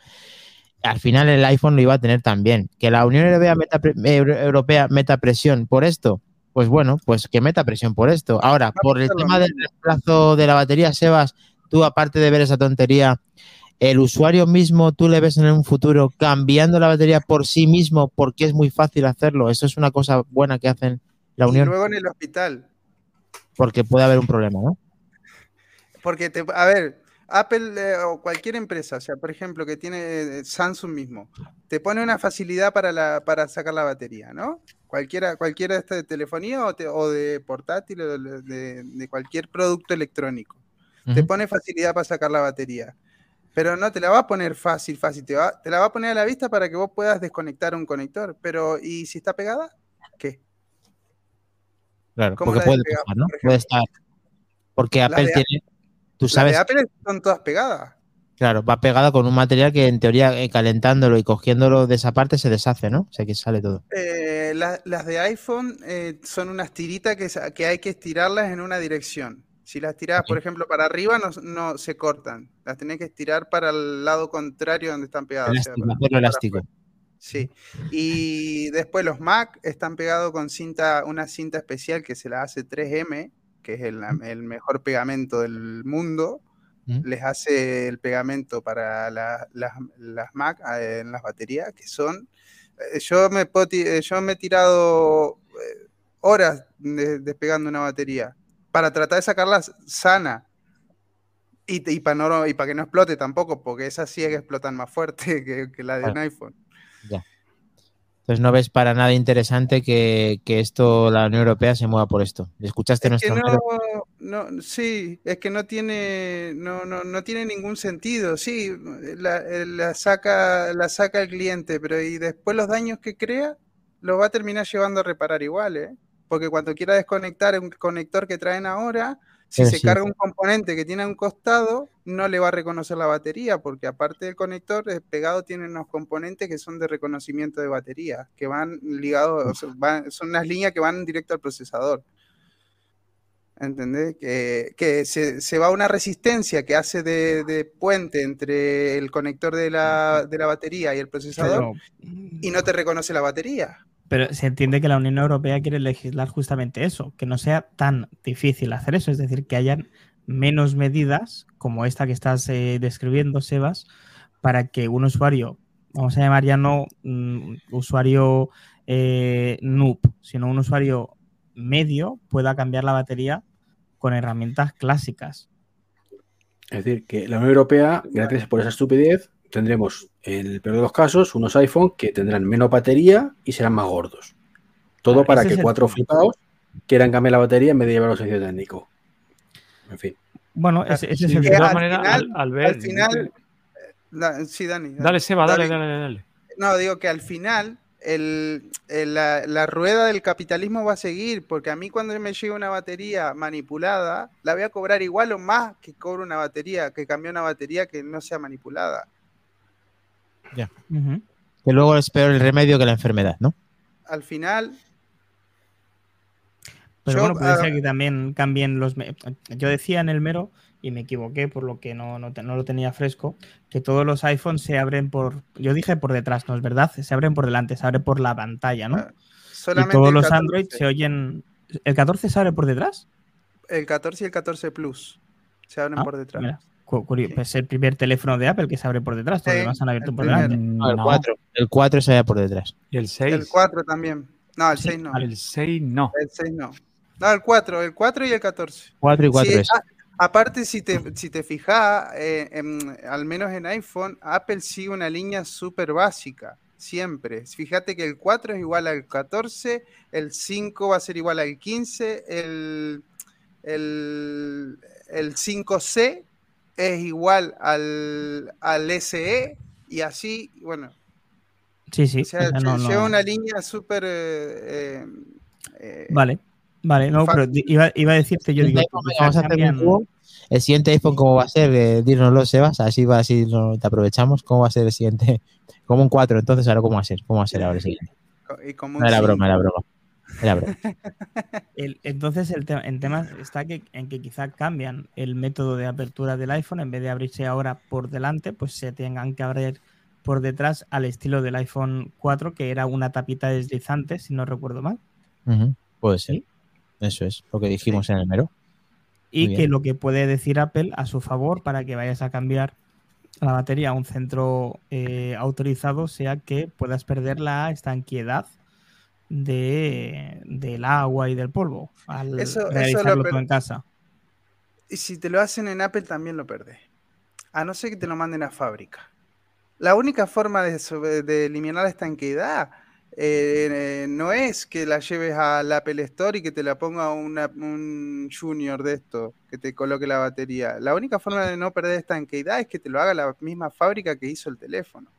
Al final, el iPhone lo iba a tener también. Que la Unión Europea meta, Euro- Europea meta presión por esto pues bueno, pues que meta presión por esto. Ahora, por el tema del reemplazo de la batería, Sebas, tú aparte de ver esa tontería, el usuario mismo, tú le ves en un futuro cambiando la batería por sí mismo porque es muy fácil hacerlo. Eso es una cosa buena que hacen la Y Unión luego en el hospital. porque puede haber un problema, ¿no? Porque, te, a ver, Apple eh, o cualquier empresa, o sea, por ejemplo, que tiene eh, Samsung mismo, te pone una facilidad para, la, para sacar la batería, ¿no? Cualquiera, cualquiera de esta de telefonía o, te- o de portátil o de, cualquier producto electrónico. Te pone facilidad para sacar la batería. Pero no te la va a poner fácil, fácil. Te, va, te la va a poner a la vista para que vos puedas desconectar un conector. Pero, ¿y si está pegada? ¿Qué? Claro, ¿Cómo porque puede pasar, ¿no? Puede estar. Porque Apple tiene. Tú Las sabes, de Apple son todas pegadas. claro, va pegada con un material que en teoría eh, calentándolo y cogiéndolo de esa parte se deshace, ¿no? O sea que sale todo. Eh, la- las de iPhone eh, son unas tiritas que, que hay que estirarlas en una dirección. Si las tiras, por ejemplo, para arriba, no, no se cortan. Las tenés que estirar para el lado contrario donde están pegadas. o sea, Elástico, hacerlo elástico. Sí. Y después los Mac están pegados con cinta, una cinta especial que se la hace 3M, que es el, el mejor pegamento del mundo. Mm. Les hace el pegamento para la- las, las Mac eh, en las baterías, que son. eh, Yo me, puedo eh, yo me he tirado horas de- despegando una batería para tratar de sacarla sana. Y, y para no, y para que no explote tampoco, porque esas sí es que explotan más fuerte que, que la de un iPhone. Entonces no ves para nada interesante que, que esto, la Unión Europea, se mueva por esto. ¿Escuchaste Es que nuestro mero? no, no, sí, es que no tiene, no, no, no tiene ningún sentido. Sí, la, eh, la saca, la saca el cliente, pero y después los daños que crea los va a terminar llevando a reparar igual, ¿eh? Porque cuando quiera desconectar un conector que traen ahora, si se carga un componente que tiene a un costado, no le va a reconocer la batería, porque aparte del conector, el pegado tiene unos componentes que son de reconocimiento de batería, que van ligados, o sea, van- son unas líneas que van directo al procesador. ¿Entendés? Que, que se, se va una resistencia que hace de, de puente entre el conector de la, de la batería y el procesador Pero, y no te reconoce la batería. Pero se entiende que la Unión Europea quiere legislar justamente eso, que no sea tan difícil hacer eso, es decir, que hayan menos medidas como esta que estás eh, describiendo, Sebas, para que un usuario, vamos a llamar ya no mm, usuario eh, noob, sino un usuario medio pueda cambiar la batería con herramientas clásicas. Es decir, que la Unión Europea, gracias por esa estupidez, tendremos, en el peor de los casos, unos iPhone que tendrán menos batería y serán más gordos. Todo para que el cuatro flipados quieran cambiar la batería en vez de llevarlo a un servicio técnico. En fin. Bueno, ese, ese es el de todas al maneras, final- al, al ver. Al final, da- sí, Dani. Dani. Dale, Seba, dale, Dale. dale, dale. No, digo que al final el- el- la, la rueda del capitalismo va a seguir, porque a mí cuando me llega una batería manipulada, la voy a cobrar igual o más que cobro una batería, que cambió una batería que no sea manipulada. Ujú. Que luego es peor el remedio que la enfermedad, ¿no? Al final, Pero Yo, bueno, puede ah, ser que también cambien los... Yo decía en el mero, y me equivoqué por lo que no, no, no lo tenía fresco, que todos los iPhones se abren por... Yo dije por detrás, ¿no es verdad? Se abren por delante, se abre por la pantalla, ¿no? Ah, Y solamente todos el los 14, Android se oyen... ¿El 14 se abre por detrás? el 14 y el 14 Plus se abren Ah, por detrás. Mira, Sí. pues es el primer teléfono de Apple que se abre por detrás, todos Sí, los demás se han abierto el por delante. No, el No. 4. El 4 se vaya por detrás. Y el 6. El 4 también. No, el Sí, 6 no. El 6 no. El 6 no. No, el 4, el 4 y el 14. 4 y 4 Sí, es. a- aparte, si te, si te fijas, eh, en- al menos en iPhone, Apple sigue una línea súper básica, siempre. Fíjate que el 4 es igual al 14, el 5 va a ser igual al 15, el, el, el 5C es igual al, al SE y así, bueno, Sí, sí. o sea, no- lleva no- una línea súper... eh, eh, eh, Vale, vale, no, pero iba, iba a decirte, yo digo, iPhone, vamos a hacer un cambian-. El siguiente iPhone, ¿cómo va a ser? Eh, dínoslo, Sebas. Así va, así no te aprovechamos. ¿Cómo va a ser el siguiente? Como un 4, entonces ahora ¿cómo va a ser? ¿Cómo va a ser ahora el siguiente? y como un No era cinco. broma, era broma. Era broma. El- entonces el, tema el tema está que, en que quizá cambian el método de apertura del iPhone, en vez de abrirse ahora por delante, pues se tengan que abrir por detrás al estilo del iPhone 4, que era una tapita deslizante, si no recuerdo mal. Puede ser. Sí. Eso es lo que dijimos en el mero. Y Muy que bien. lo que puede decir Apple a su favor para que vayas a cambiar la batería a un centro eh, autorizado sea que puedas perder la estanquiedad de, del agua y del polvo al Eso- eso lo realizarlo per- todo en casa. Y si te lo hacen en Apple también lo perdés. a no ser que te lo manden a fábrica. La única forma de, sobre- de eliminar la estanqueidad eh, no es que la lleves al Apple Store y que te la ponga una- un junior de esto, que te coloque la batería. La única forma de no perder estanqueidad es que te lo haga la misma fábrica que hizo el teléfono.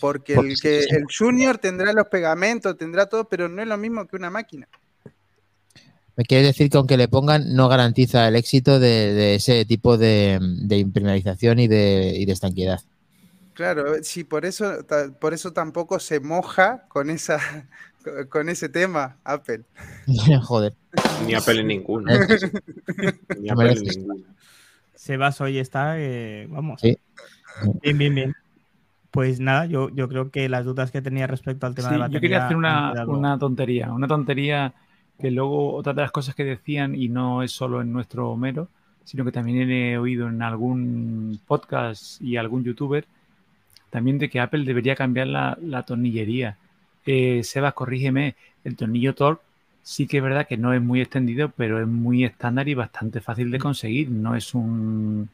Porque Porque el, que, el junior tendrá los pegamentos, tendrá todo, pero no es lo mismo que una máquina. Me quieres decir que aunque le pongan, no garantiza el éxito de, de ese tipo de, de impermeabilización y de, y de. Claro, sí, por eso, por eso tampoco se moja con esa, con ese tema, Apple. Joder. Ni Apple en ninguna. Ni Apple en ninguna. Sebas hoy está, eh, vamos. Sí. Bien, bien, bien. Pues nada, yo, yo creo que las dudas que tenía respecto al tema Sí, de batería. yo quería hacer una, tontería, una tontería que luego otra de las cosas que decían, y no es solo en nuestro Homero, sino que también he oído en algún podcast y algún youtuber, también de que Apple debería cambiar la, la tornillería. Eh, Sebas, corrígeme, el tornillo Torque sí que es verdad que no es muy extendido, pero es muy estándar y bastante fácil de conseguir. No es un...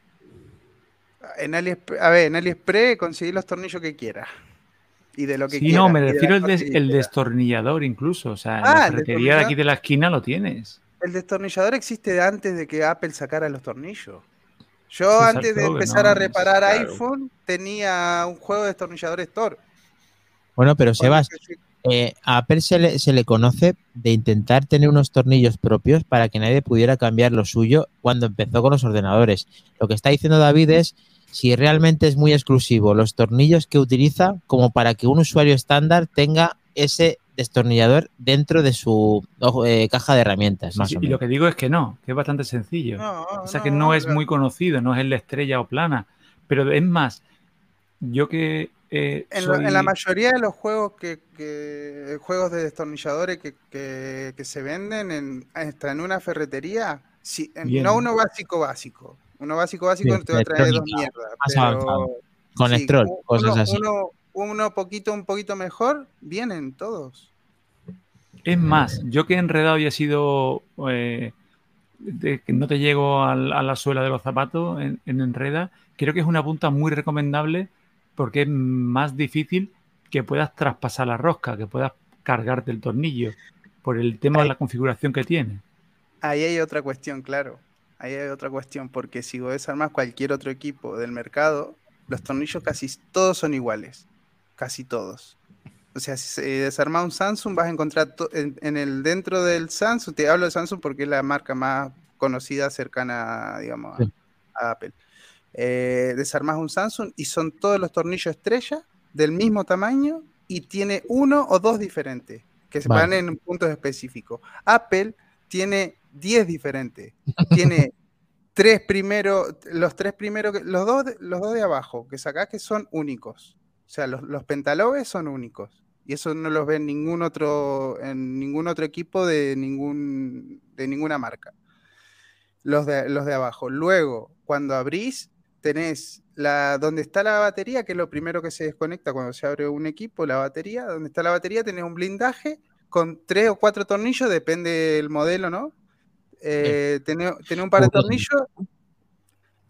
En AliExpress, a ver, en AliExpress conseguir los tornillos que quieras. Y de lo que Sí, quieras. no, me refiero al des- el destornillador incluso. O sea, en Ah, la el ferretería de aquí de la esquina lo tienes. El destornillador existe de antes de que Apple sacara los tornillos. Yo antes de empezar no, a reparar claro. iPhone tenía un juego de destornilladores Thor. Bueno, pero Sebas, eh, a Apple se le, se le conoce de intentar tener unos tornillos propios para que nadie pudiera cambiar lo suyo cuando empezó con los ordenadores. Lo que está diciendo David es si realmente es muy exclusivo los tornillos que utiliza como para que un usuario estándar tenga ese destornillador dentro de su eh, caja de herramientas. Sí, más sí, o y lo que digo es que no, que es bastante sencillo. No, o sea que no es muy conocido, no es el de estrella o plana. Pero es más, yo que eh, En, lo- soy- en la mayoría de los juegos que, que- juegos de destornilladores que, que- que se venden en, hasta en una ferretería, si, en- Bien. no uno básico básico. Uno básico básico Bien, te va a traer dos mierdas. más pero avanzado. Con sí, Stroll, u- cosas uno, así. Uno, uno poquito, un poquito mejor, vienen todos. Es más, yo que he enredado y he sido eh, de que no te llego a la suela de los zapatos en, en enreda, creo que es una punta muy recomendable porque es más difícil que puedas traspasar la rosca, que puedas cargarte el tornillo por el tema de la configuración que tiene. Ahí hay otra cuestión, claro. Ahí hay otra cuestión, porque si vos desarmás cualquier otro equipo del mercado, los tornillos casi todos son iguales. Casi todos. O sea, si desarmás un Samsung, vas a encontrar en, en el dentro del Samsung, te hablo de Samsung porque es la marca más conocida cercana, digamos, a, Sí. a Apple. Eh, desarmás un Samsung y son todos los tornillos estrella del mismo tamaño y tiene uno o dos diferentes que se Vale. van en puntos específicos. Apple tiene 10 diferentes. Tiene tres primeros, los tres primeros, los dos, de- los dos de abajo que sacás que son únicos. O sea, los, los pentalobes son únicos. Y eso no los ve en ningún otro, en ningún otro equipo de ningún, de ninguna marca. Los de, los de abajo. Luego, cuando abrís, tenés la, donde está la batería, que es lo primero que se desconecta cuando se abre un equipo, la batería. Donde está la batería, tenés un blindaje con tres o cuatro tornillos, depende del modelo, ¿no? Eh, tenés un par de tornillos.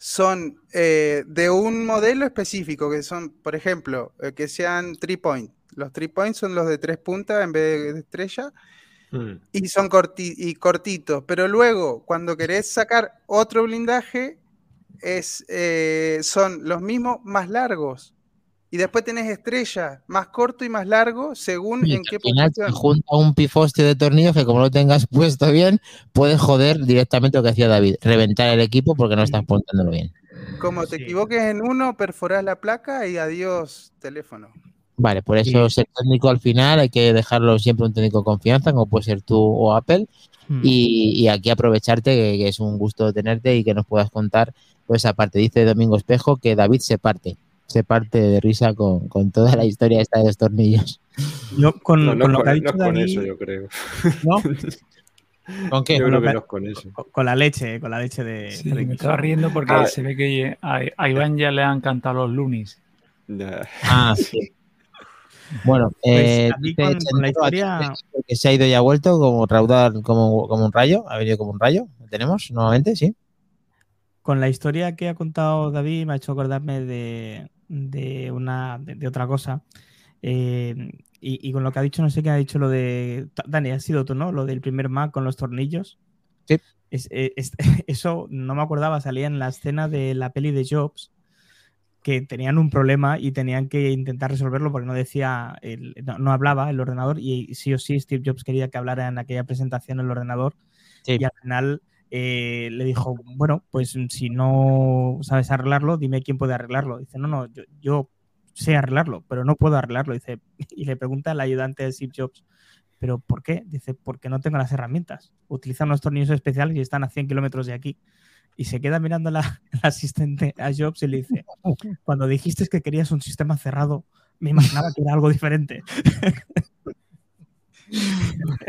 Son eh, de un modelo específico, que son, por ejemplo, eh, que sean three point. Los three points son los de tres puntas en vez de estrella Mm. y son corti- y cortitos. Pero luego, cuando querés sacar otro blindaje, es, son los mismos más largos. Y después tenés estrella, más corto y más largo, según Oye, en qué al final te posición. junta un pifostio de tornillos que como lo tengas puesto bien, puedes joder directamente lo que hacía David, reventar el equipo porque no estás poniéndolo bien. Como te Sí. equivoques en uno, perforás la placa y adiós teléfono. Vale, por eso ser técnico al final hay que dejarlo siempre un técnico de confianza, como puede ser tú o Apple, Hmm. y, y aquí aprovecharte, que, que es un gusto tenerte y que nos puedas contar pues esa parte. Dice Domingo Espejo que David se parte, se parte de risa con, con toda la historia esta de los tornillos. Yo con, No, no con lo que ha con, no dicho es con David, eso, yo creo. ¿no? ¿Con qué? Yo creo que no es con eso. con, con la leche, con la leche de. Sí, me estaba riendo porque Ah. se ve que a, a Iván ya le han cantado los lunis. Ah, sí. Bueno, eh, mí dice con- con la historia- que se ha ido y ha vuelto como raudal, como, como un rayo, ha venido como un rayo. ¿Lo tenemos nuevamente? Sí. con la historia que ha contado David me ha hecho acordarme de, de una de, de otra cosa. Eh, y, y con lo que ha dicho, no sé qué ha dicho lo de. Dani, ha sido tú, ¿no? Lo del primer Mac con los tornillos. Sí. Es- eh, es- eso no me acordaba, salía en la escena de la peli de Jobs, que tenían un problema y tenían que intentar resolverlo porque no decía, el- no, no hablaba el ordenador y sí o sí Steve Jobs quería que hablara en aquella presentación el ordenador Sí. y al final eh, le dijo, bueno, pues si no sabes arreglarlo, dime quién puede arreglarlo. Dice, no, no, yo, sé arreglarlo, pero no puedo arreglarlo. Dice, y le pregunta al ayudante de Steve Jobs, ¿pero por qué? Dice, porque no tengo las herramientas. Utilizan unos tornillos especiales y están a 100 kilómetros de aquí. Y se queda mirando la, el asistente a Jobs y le dice, cuando dijiste que querías un sistema cerrado, me imaginaba que era algo diferente.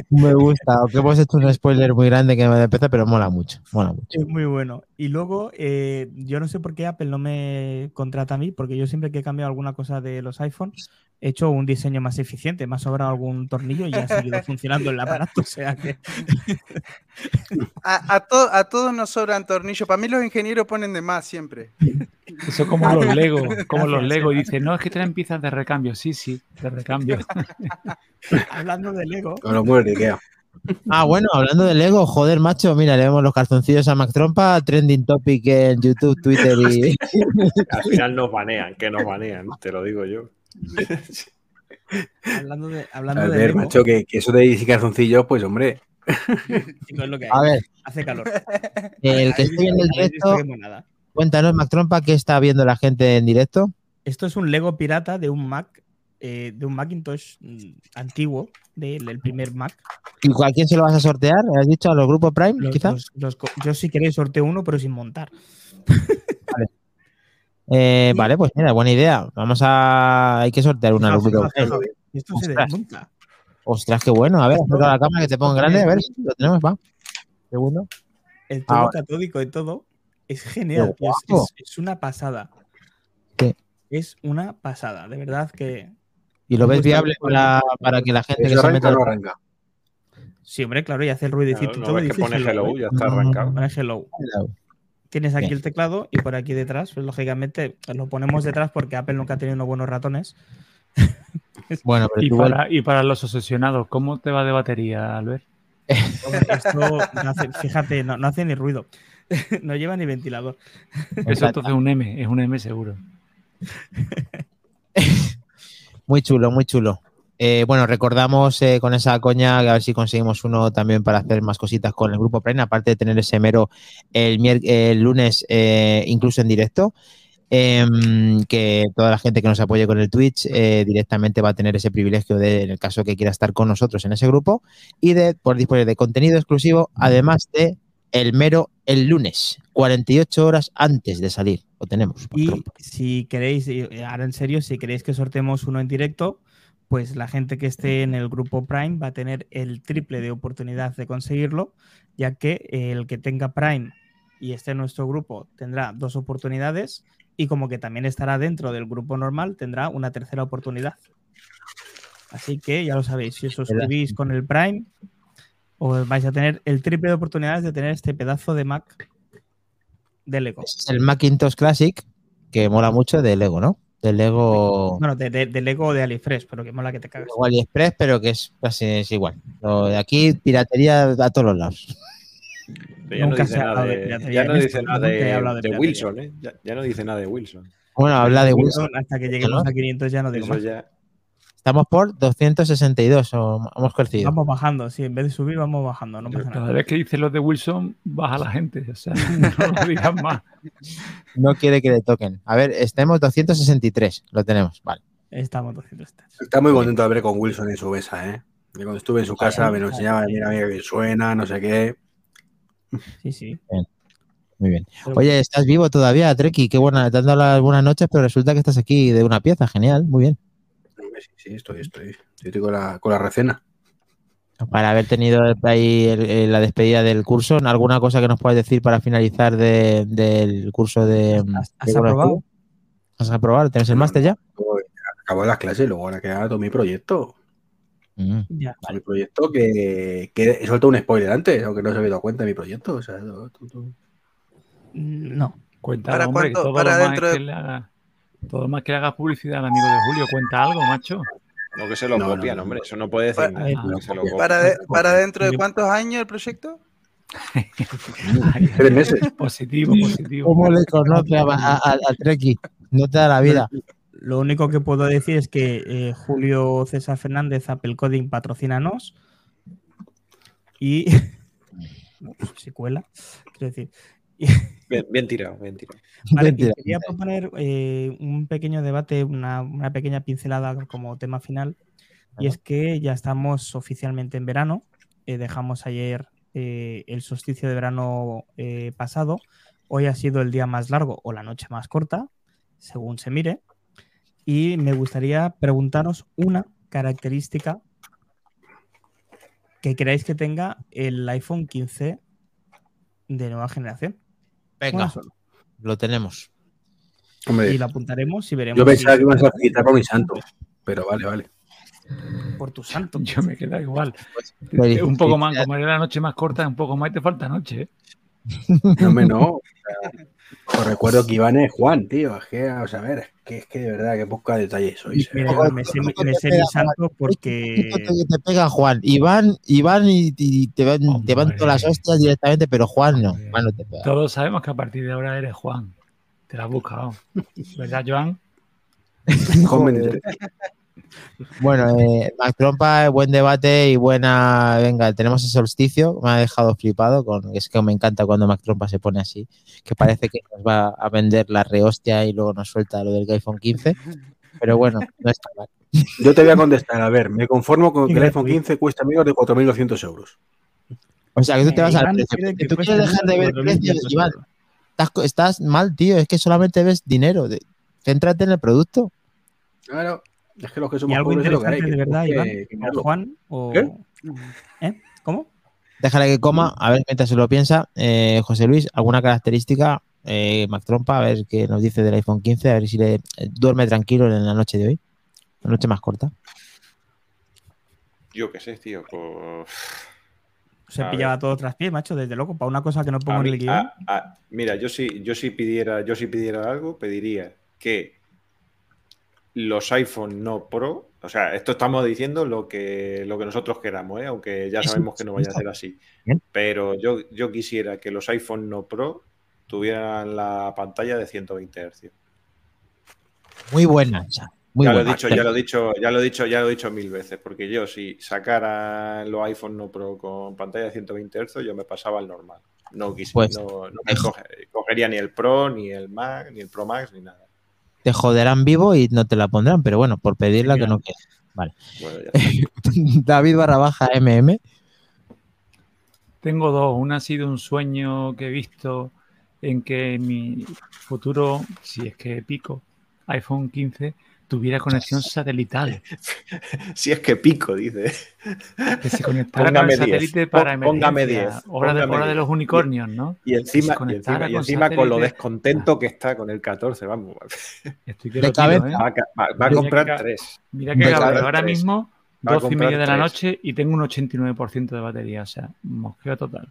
Me gusta, aunque hemos hecho un spoiler muy grande que me empieza, pero mola mucho, mola mucho. Es muy bueno. Y luego, eh, yo no sé por qué Apple no me contrata a mí, porque yo siempre que he cambiado alguna cosa de los iPhone, he hecho un diseño más eficiente, me ha sobrado algún tornillo y ha seguido funcionando el aparato. O sea que A, a to- a todos nos sobran tornillos. Para mí los ingenieros ponen de más siempre. Eso como los Lego, como los Lego. Y dice, no, es que traen piezas de recambio. Sí, sí, de recambio. hablando de Lego, Con los muebles de Ikea. Ah, bueno, hablando de Lego, joder, macho, mira, le vemos los calzoncillos a Mac Trompa, trending topic en YouTube, Twitter y. Al final nos banean, que nos banean, te lo digo yo. Hablando de, hablando A de ver, Lego, macho, que, que eso de calzoncillos, pues hombre, chicos, es lo que hay. A ver, Hace calor. el que esté viendo el directo, cuéntanos, Mac Trompa, ¿qué está viendo la gente en directo? Esto es un Lego pirata de un Mac, eh, de un Macintosh mm, antiguo, del el primer Mac. ¿Y a quién se lo vas a sortear? ¿Has dicho a los grupos Prime, Los- quizás? los- yo si queréis sorteo uno, pero sin montar. Eh, vale, pues mira, buena idea. Vamos a. Hay que sortear una a los Fijaos, grupos fijaos, Prime. fijaos. Esto se Ostras. desmonta. Ostras, qué bueno. A ver, acerca la cámara que te ponga grande, a ver si lo tenemos, va. Segundo. El tubo Ahora. catódico y todo. Es genial. Qué tío, es- una pasada. Sí. Es una pasada. De verdad que. ¿Y lo ves viable para, para que la gente que ¿eso se meta. o no arranca? Sí, hombre, claro, y hace el ruidecito Claro, y no todo. que pone hello, hello, ¿eh? ya está arrancado. Pone hello. Tienes aquí el teclado y por aquí detrás, pues lógicamente lo ponemos detrás porque Apple nunca ha tenido unos buenos ratones. Bueno, pero Y para, y para los obsesionados, ¿cómo te va de batería, Albert? Esto no hace- fíjate, no, no hace ni ruido. No lleva ni ventilador. Eso entonces es un M, es un M seguro. Muy chulo, muy chulo. Eh, bueno, recordamos eh, con esa coña que a ver si conseguimos uno también para hacer más cositas con el grupo Prime, aparte de tener ese mero el, el lunes, eh, incluso en directo. em, que toda la gente que nos apoye con el Twitch directamente va a tener ese privilegio de, en el caso que quiera estar con nosotros en ese grupo, y de poder disponer de contenido exclusivo, además de el mero el lunes, 48 horas antes de salir. Lo tenemos. Y si queréis, ahora en serio, si queréis que sorteemos uno en directo, pues la gente que esté en el grupo Prime va a tener el triple de oportunidad de conseguirlo, ya que el que tenga Prime y esté en nuestro grupo tendrá dos oportunidades y como que también estará dentro del grupo normal, tendrá una tercera oportunidad. Así que ya lo sabéis, si os suscribís con el Prime, os vais a tener el triple de oportunidades de tener este pedazo de Mac de Lego. Es el Macintosh Classic, que mola mucho de Lego, ¿no? De Lego, Bueno, de, de, de Lego de AliExpress, pero que mola que te cagas. Lego AliExpress, pero que es casi es igual. Lo de aquí, piratería a todos los lados. Ya no Nunca dice se ha nada hablado de de, piratería ya en no dice nada de, de. Wilson, ¿eh? Ya, ya no dice nada de Wilson. Bueno, habla de Wilson. Wilson, hasta que lleguemos ¿no? a 500 ya no digo Eso más. ya. Estamos por 262, o hemos crecido. Vamos bajando, sí, en vez de subir vamos bajando, no pasa Cada nada. vez que dice los de Wilson, baja la gente. O sea, no lo digas más. No quiere que le toquen. A ver, estemos 263, lo tenemos. Vale. Estamos 200. Está muy contento de ver con Wilson en su mesa, ¿eh? Y cuando estuve en su casa me lo enseñaba, mira, mira que suena, no sé qué. Sí, sí. Muy bien. Oye, ¿estás vivo todavía, Treki? Qué buena, te han dado las buenas noches, pero resulta que estás aquí de una pieza. Genial, muy bien. Sí, sí, estoy, estoy. Estoy con la, con la recena. Para haber tenido ahí el- el- la despedida del curso, ¿alguna cosa que nos puedas decir para finalizar de- del curso de. ¿Has- has de Google aprobado? ¿Has aprobado? ¿Tienes el máster ya? Acabo las clases, luego ahora queda todo mi proyecto. Mm. Ya. Mi proyecto que, que he soltado un spoiler antes, aunque no se había dado cuenta de mi proyecto. O sea, tú- tú- Mm, No. Cuenta, ¿Para hombre, que cuánto? todo Para dentro de- haga, todo lo más que le haga publicidad al amigo de Julio, cuenta algo, macho. No que se lo No, copian, no. hombre. Eso no puede decir Para- nada. Ah, que se lo para- copian. ¿Para, de- para dentro de cuántos años el proyecto? Tres meses. Positivo, positivo. ¿Cómo le conoce a, a, a- a Treki? No te da la vida. Lo único que puedo decir es que eh, Julio César Fernández, Apple Coding, patrocínanos. Y. si cuela. Quiero decir. Bien, bien tirado, bien tirado. Vale, quería proponer eh, un pequeño debate, una, una pequeña pincelada como tema final. Y es que ya estamos oficialmente en verano. eh, dejamos ayer eh, el solsticio de verano eh, pasado. Hoy ha sido el día más largo o la noche más corta, según se mire. Y me gustaría preguntaros una característica que creáis que tenga el iPhone 15 de nueva generación. Venga, lo tenemos. Hombre, Y la apuntaremos y veremos. yo pensaba si- que ibas a felicitar por mi santo. Pero vale, vale. por tu santo. Yo me queda igual. Felicidades. Un poco más, como era la noche más corta, un poco más y te falta noche. ¿eh? No, hombre, no. O sea, Os recuerdo que Iván es Juan, tío. Es que, vamos a ver, es que, es que de verdad, que poca detalle sois. eh. Mira, me sé, me sé mi santo porque Te, te pega Juan. Iván, Iván y, y te, van, te van todas las hostias directamente, pero Juan no. Hombre. Juan no te pega. Todos sabemos que a partir de ahora eres Juan. Te la has buscado. ¿Verdad, Joan? Joder. Bueno, eh, Mac Trompa, buen debate y buena. Venga, tenemos el solsticio. Me ha dejado flipado. Con, es que me encanta cuando Mac Trompa se pone así. Que parece que nos va a vender la rehostia y luego nos suelta lo del iPhone 15. Pero bueno, no está mal. Yo te voy a contestar. A ver, me conformo con que el iPhone tú. 15 cuesta menos de 4.200 euros. O sea, que tú te vas al Iván precio. Que tú quieres dejar de ver 4.500 precios, Iván. Estás, estás mal, tío. Es que solamente ves dinero. De- Céntrate en el producto. Claro. Es que los que ¿Y somos algo pobres es lo que hay. interesante de verdad, Iván? que- que ¿O mirarlo. Juan? O... ¿Qué? ¿Eh? ¿Cómo? Déjale que coma, a ver mientras se lo piensa. Eh, José Luis, ¿alguna característica? Eh, Mac Trompa, a ver qué nos dice del iPhone 15, a ver si le eh, duerme tranquilo en la noche de hoy. La noche más corta. Yo qué sé, tío. pues- Se A pillaba ver. todo tras pie, macho, desde loco, para una cosa que no pongo A en mí- el guion. a- mira, yo si, yo si pidiera, yo si pidiera algo, pediría que los iPhone no Pro, o sea, esto estamos diciendo lo que, lo que nosotros queramos, ¿eh? aunque ya sabemos que no vaya a ser así. Pero yo, yo quisiera que los iPhone no Pro tuvieran la pantalla de 120 Hz. Muy buena esa. Muy ya lo he dicho, ya lo he dicho, ya lo he dicho, ya lo he dicho mil veces, porque yo si sacara los iPhone no Pro con pantalla de 120 Hz, yo me pasaba al normal. No quise, Pues, no, no me cogería ni el Pro, ni el Mac, ni el Pro Max, ni nada. Te joderán vivo y no te la pondrán, pero bueno, por pedirla Sí, que no. Bueno, está. David barra baja MM. Tengo dos. Una ha sido un sueño que he visto en que mi futuro, si es que pico, iPhone 15, tuviera conexión satelital. si es que pico, dice. Que se conectara con Póngame el 10, satélite para pó- póngame emergencia. 10, Hora, de, póngame hora de 10. los unicornios, ¿no? Y encima, y encima, y con encima con lo descontento que está con el 14, vamos. Estoy que De lo tiro, ¿eh? cabeza. Va va- va a Mira comprar que ca- tres. Mira que comprar ahora mismo Va a 12 y media de la noche y tengo un 89% de batería, o sea, mosqueo total.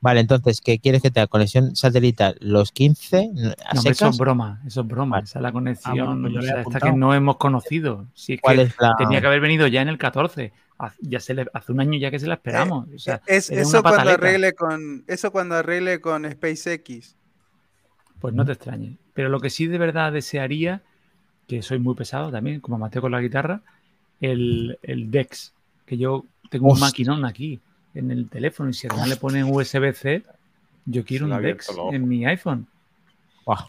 Vale, entonces, ¿qué quieres que te haga? ¿Conexión satelital los 15? ¿A No, hombre, eso es broma, eso es broma, Vale. esa es la conexión, Ah, bueno, pues o sea, esta que no hemos conocido. Si es ¿Cuál que es la...? tenía que haber venido ya en el 14, haz- ya se le, hace un año ya que se la esperamos. o sea, Es, eso cuando arregle con eso cuando arregle con SpaceX. Pues no te extrañes. Pero lo que sí de verdad desearía, que soy muy pesado también, como Mateo con la guitarra, el, el DeX, que yo tengo un maquinón aquí en el teléfono y si además le ponen USB-C, yo quiero un DeX en mi iPhone. Buah.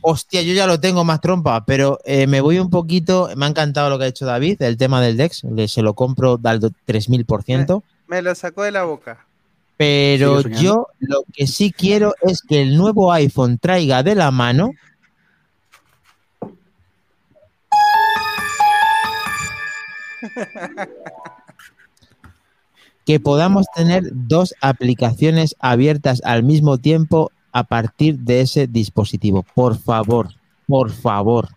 Hostia, yo ya lo tengo más trompa, pero eh, me voy un poquito. Me ha encantado lo que ha hecho David, el tema del Dex. Le, se lo compro al do- 3000%. Me lo sacó de la boca. Pero yo lo que sí quiero es que el nuevo iPhone traiga de la mano. que podamos tener dos aplicaciones abiertas al mismo tiempo a partir de ese dispositivo. Por favor, por favor.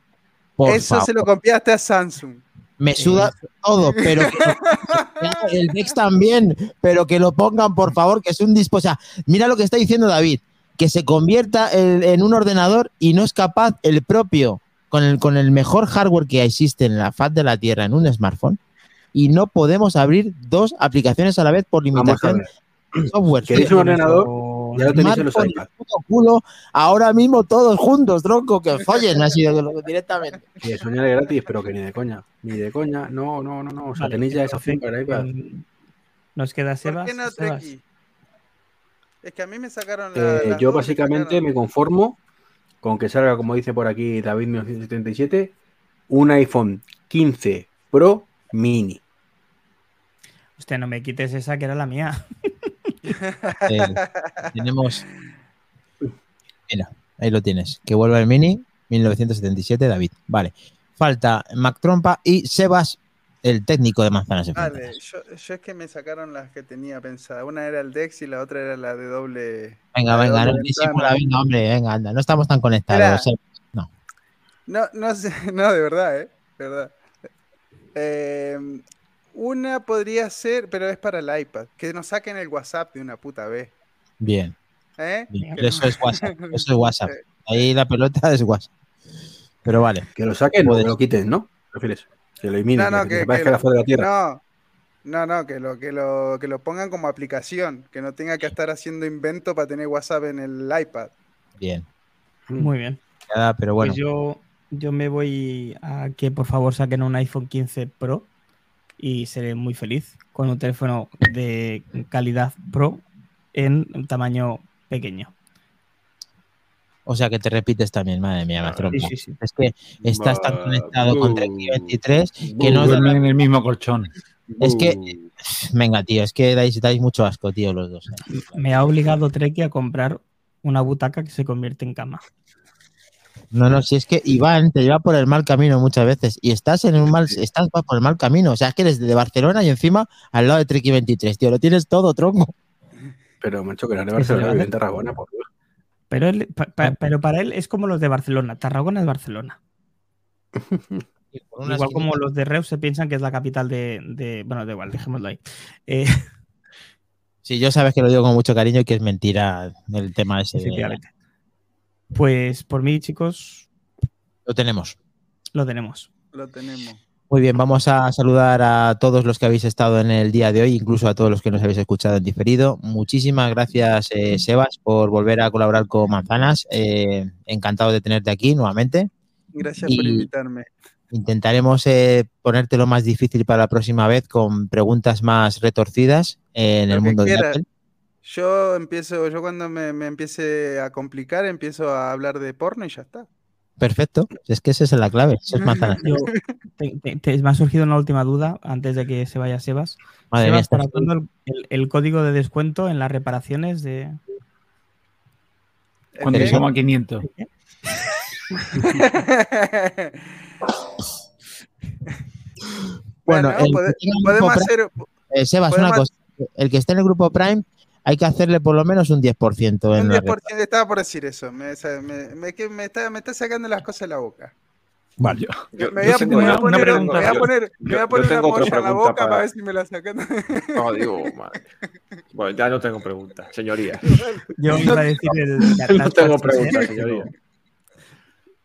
Por Eso favor. se lo copiaste a Samsung. Me suda todo, pero que- el Dex también, pero que lo pongan, por favor, que es un dispositivo. mira lo que está diciendo David, que se convierta en, en un ordenador y no es capaz el propio, con el, con el mejor hardware que existe en la faz de la Tierra en un smartphone, y no podemos abrir dos aplicaciones a la vez por limitación de software. ¿Queréis un ordenador? Ya lo tenéis en los culo, ahora mismo todos juntos, tronco, que follen así directamente. Y eso gratis, pero que ni de coña. Ni de coña. No, no, no, no. O sea, Vale, tenéis ya esa opción para iPad. mm, Nos queda ¿Por Sebas. qué no Sebas. Treki? Es que a mí me sacaron la, Eh, yo me básicamente sacaron. me conformo con que salga, como dice por aquí David 1977, un iPhone 15 Pro Mini. Hostia, no me quites esa que era la mía. Eh, tenemos. Mira, ahí lo tienes. Que vuelva el mini 1977, David. Vale. Falta Mac Trompa y Sebas, el técnico de manzanas Vale, yo, yo es que me sacaron las que tenía pensadas. Una era el Dex y la otra era la de doble. Venga, venga, no, doble disimula, venga, hombre, venga, anda. No estamos tan conectados. Espera. Sebas. No, no sé, no, de verdad, ¿eh? De verdad. Eh, una podría ser, pero es para el iPad. Que nos saquen el WhatsApp de una puta vez. Bien, ¿Eh? bien. Pero eso es WhatsApp. Eso es WhatsApp. Ahí la pelota es WhatsApp. Pero vale. Que lo saquen o que lo quiten, ¿no? ¿Prefieres? Que lo eliminen, No, no, que, que- que a la faz de la Tierra. No, no, no, que lo, que lo, que lo pongan como aplicación. Que no tenga que estar haciendo invento para tener WhatsApp en el iPad. Bien. Muy bien. Pero bueno. Pues yo, yo me voy a que por favor saquen un iPhone 15 Pro y seré muy feliz con un teléfono de calidad Pro en tamaño pequeño. O sea que te repites también, madre mía, Mac Trompa. Sí, sí, sí. Es que estás tan conectado con buh, 23 que no Duermen en el mismo colchón. Es que-. Venga, tío, es que dais, dais mucho asco, tío, los dos. eh. Me ha obligado Treki a comprar una butaca que se convierte en cama. No, no, si es que Iván te lleva por el mal camino muchas veces y estás en un mal, estás por el mal camino. O sea, es que eres de Barcelona y encima al lado de Treki 23, tío, lo tienes todo, tronco. Pero, macho, que no es de Barcelona, vive en Tarragona, por Dios. Pero, él- pa- pa- pero para él es como los de Barcelona. Tarragona es Barcelona. Igual como los de Reus se piensan que es la capital de. de- bueno, da igual, dejémoslo ahí. Eh, Sí, yo sabes que lo digo con mucho cariño y que es mentira el tema ese. de- efectivamente. Pues por mí, chicos, Lo tenemos. lo tenemos. Lo tenemos. Muy bien, vamos a saludar a todos los que habéis estado en el día de hoy, incluso a todos los que nos habéis escuchado en diferido. Muchísimas gracias, eh, Sebas, por volver a colaborar con Manzanas. Eh, encantado de tenerte aquí nuevamente. Gracias Y- por invitarme. Intentaremos eh, ponerte lo más difícil para la próxima vez con preguntas más retorcidas en Lo el mundo de. Apple. Yo empiezo, yo cuando me, me empiece a complicar, empiezo a hablar de porno y ya está. Perfecto. Es que esa es la clave. Eso es Manzanas. Yo, te- te- te- me ha surgido una última duda antes de que se vaya Sebas. Madre Sebas, ¿para cuándo el, el- el código de descuento en las reparaciones de. Cuando ¿Eh? llegamos a 500. Bueno, pode- podemos hacer, Eh, Sebas, una cosa. El que esté en el grupo Prime hay que hacerle por lo menos un 10% en un la 10%, estaba por decir eso, me, me, me- que me está, me está sacando las cosas de la boca. Vale. Yo- Me voy a, tengo me voy a una- una poner, pregunta. me voy a poner, voy a poner una molla en la boca para... para- ver si me la sacan. Oh, digo, madre. Bueno, ya no tengo preguntas, señoría. Yo iba a decir el. No tengo preguntas, señoría.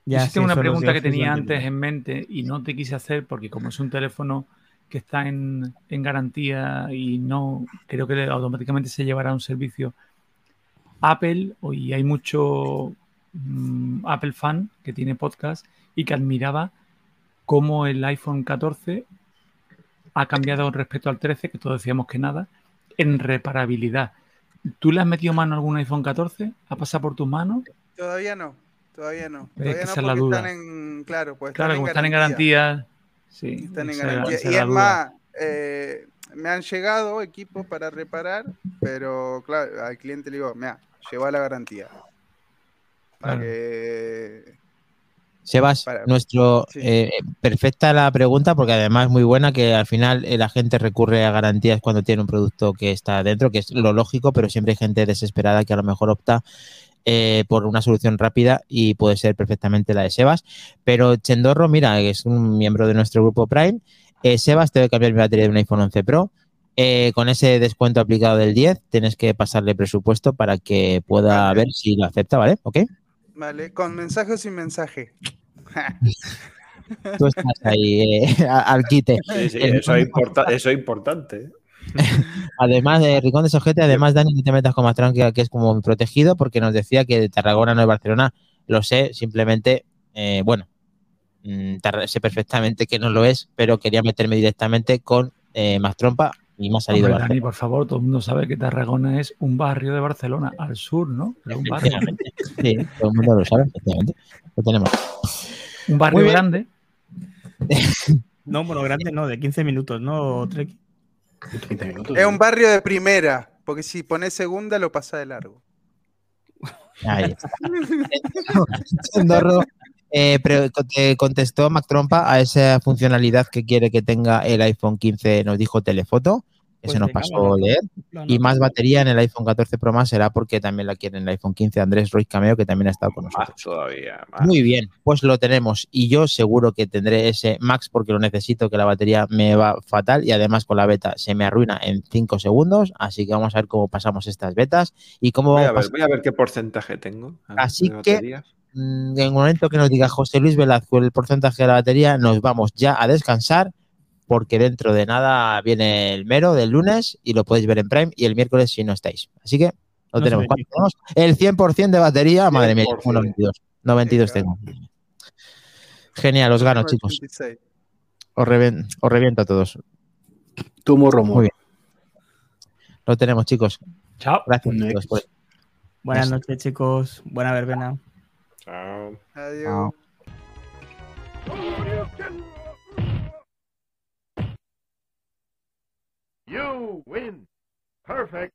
Ya Yo sí sé, tengo una pregunta que tenía antes en mente y no te quise hacer porque como es un teléfono que está en, en garantía y no creo que automáticamente se llevará a un servicio Apple y hay mucho mm, Apple fan que tiene podcast y que admiraba cómo el iPhone 14 ha cambiado con respecto al 13, que todos decíamos que nada, en reparabilidad. ¿Tú le has metido mano a algún iPhone 14? ¿Ha pasado por tus manos? Todavía no, todavía no. Es Todavía que no esa es la duda. están en, claro, pues Claro, están como en están en garantía. Sí, Están en garantía. Y es más, eh, me han llegado equipos para reparar, pero claro, al cliente le digo, mira, lleva la garantía. Para Claro. que... Sebas, Para- nuestro sí. eh, perfecta la pregunta porque además es muy buena que al final eh, la gente recurre a garantías cuando tiene un producto que está dentro, que es lo lógico, pero siempre hay gente desesperada que a lo mejor opta eh, por una solución rápida y puede ser perfectamente la de Sebas. Pero Chendorro, mira, es un miembro de nuestro grupo Prime. Eh, Sebas, te voy a cambiar mi batería de un iPhone 11 Pro. Eh, con ese descuento aplicado del 10, tienes que pasarle presupuesto para que pueda Vale. ver si lo acepta, ¿vale? ¿Ok? Vale, con mensaje o sin mensaje. Tú estás ahí eh, al quite. Sí, sí, El- eso, es importa- eso es importante. Además, de Ricón de Sojete, además, Dani, no te metas con Mastrón, que, que es como mi protegido, porque nos decía que de Tarragona no es Barcelona. Lo sé, simplemente, eh, bueno, mm, sé perfectamente que no lo es, pero quería meterme directamente con eh, Mastrompa y me ha salido Hombre, Dani, por favor, todo el mundo sabe que Tarragona es un barrio de Barcelona, al sur, ¿no? Es un barrio, Efectivamente. Sí, todo el mundo lo sabe, efectivamente. Lo tenemos. un barrio grande. No, bueno, grande no, de 15 minutos, ¿no, Trek? 30 minutos. Es un barrio de primera, porque si pones segunda lo pasa de largo. Ahí está. Eh, contestó Mac Trompa a esa funcionalidad que quiere que tenga el iPhone 15, nos dijo telefoto, Pues se nos venga, pasó vamos. leer. Y más batería en el iPhone 14 Pro Max será porque también la quiere en el iPhone 15 Andrés Roy Cameo, que también ha estado con Más nosotros. todavía. más. Muy bien, pues lo tenemos. Y yo seguro que tendré ese Max porque lo necesito, que la batería me va fatal y además con la beta se me arruina en 5 segundos. Así que vamos a ver cómo pasamos estas betas y cómo Voy vamos a, ver, pas- voy a ver qué porcentaje tengo. a ver, Así que-. Mm, En el momento que nos diga José Luis Velazco el porcentaje de la batería, nos vamos ya a descansar porque dentro de nada viene el mero del lunes y lo podéis ver en Prime y el miércoles si no estáis. Así que lo No tenemos. se ve ¿Cuánto tenemos? El 100% de batería. Madre mía, 100%. tengo 92. 92 tengo. Genial, os gano, chicos. 86. Os, reven- os reviento a todos. Tu morro. Muy bien. Lo tenemos, chicos. Chao. Gracias chicos, por- Buenas noches, chicos. Buena verbena. Chao. Adiós. You win. Perfect.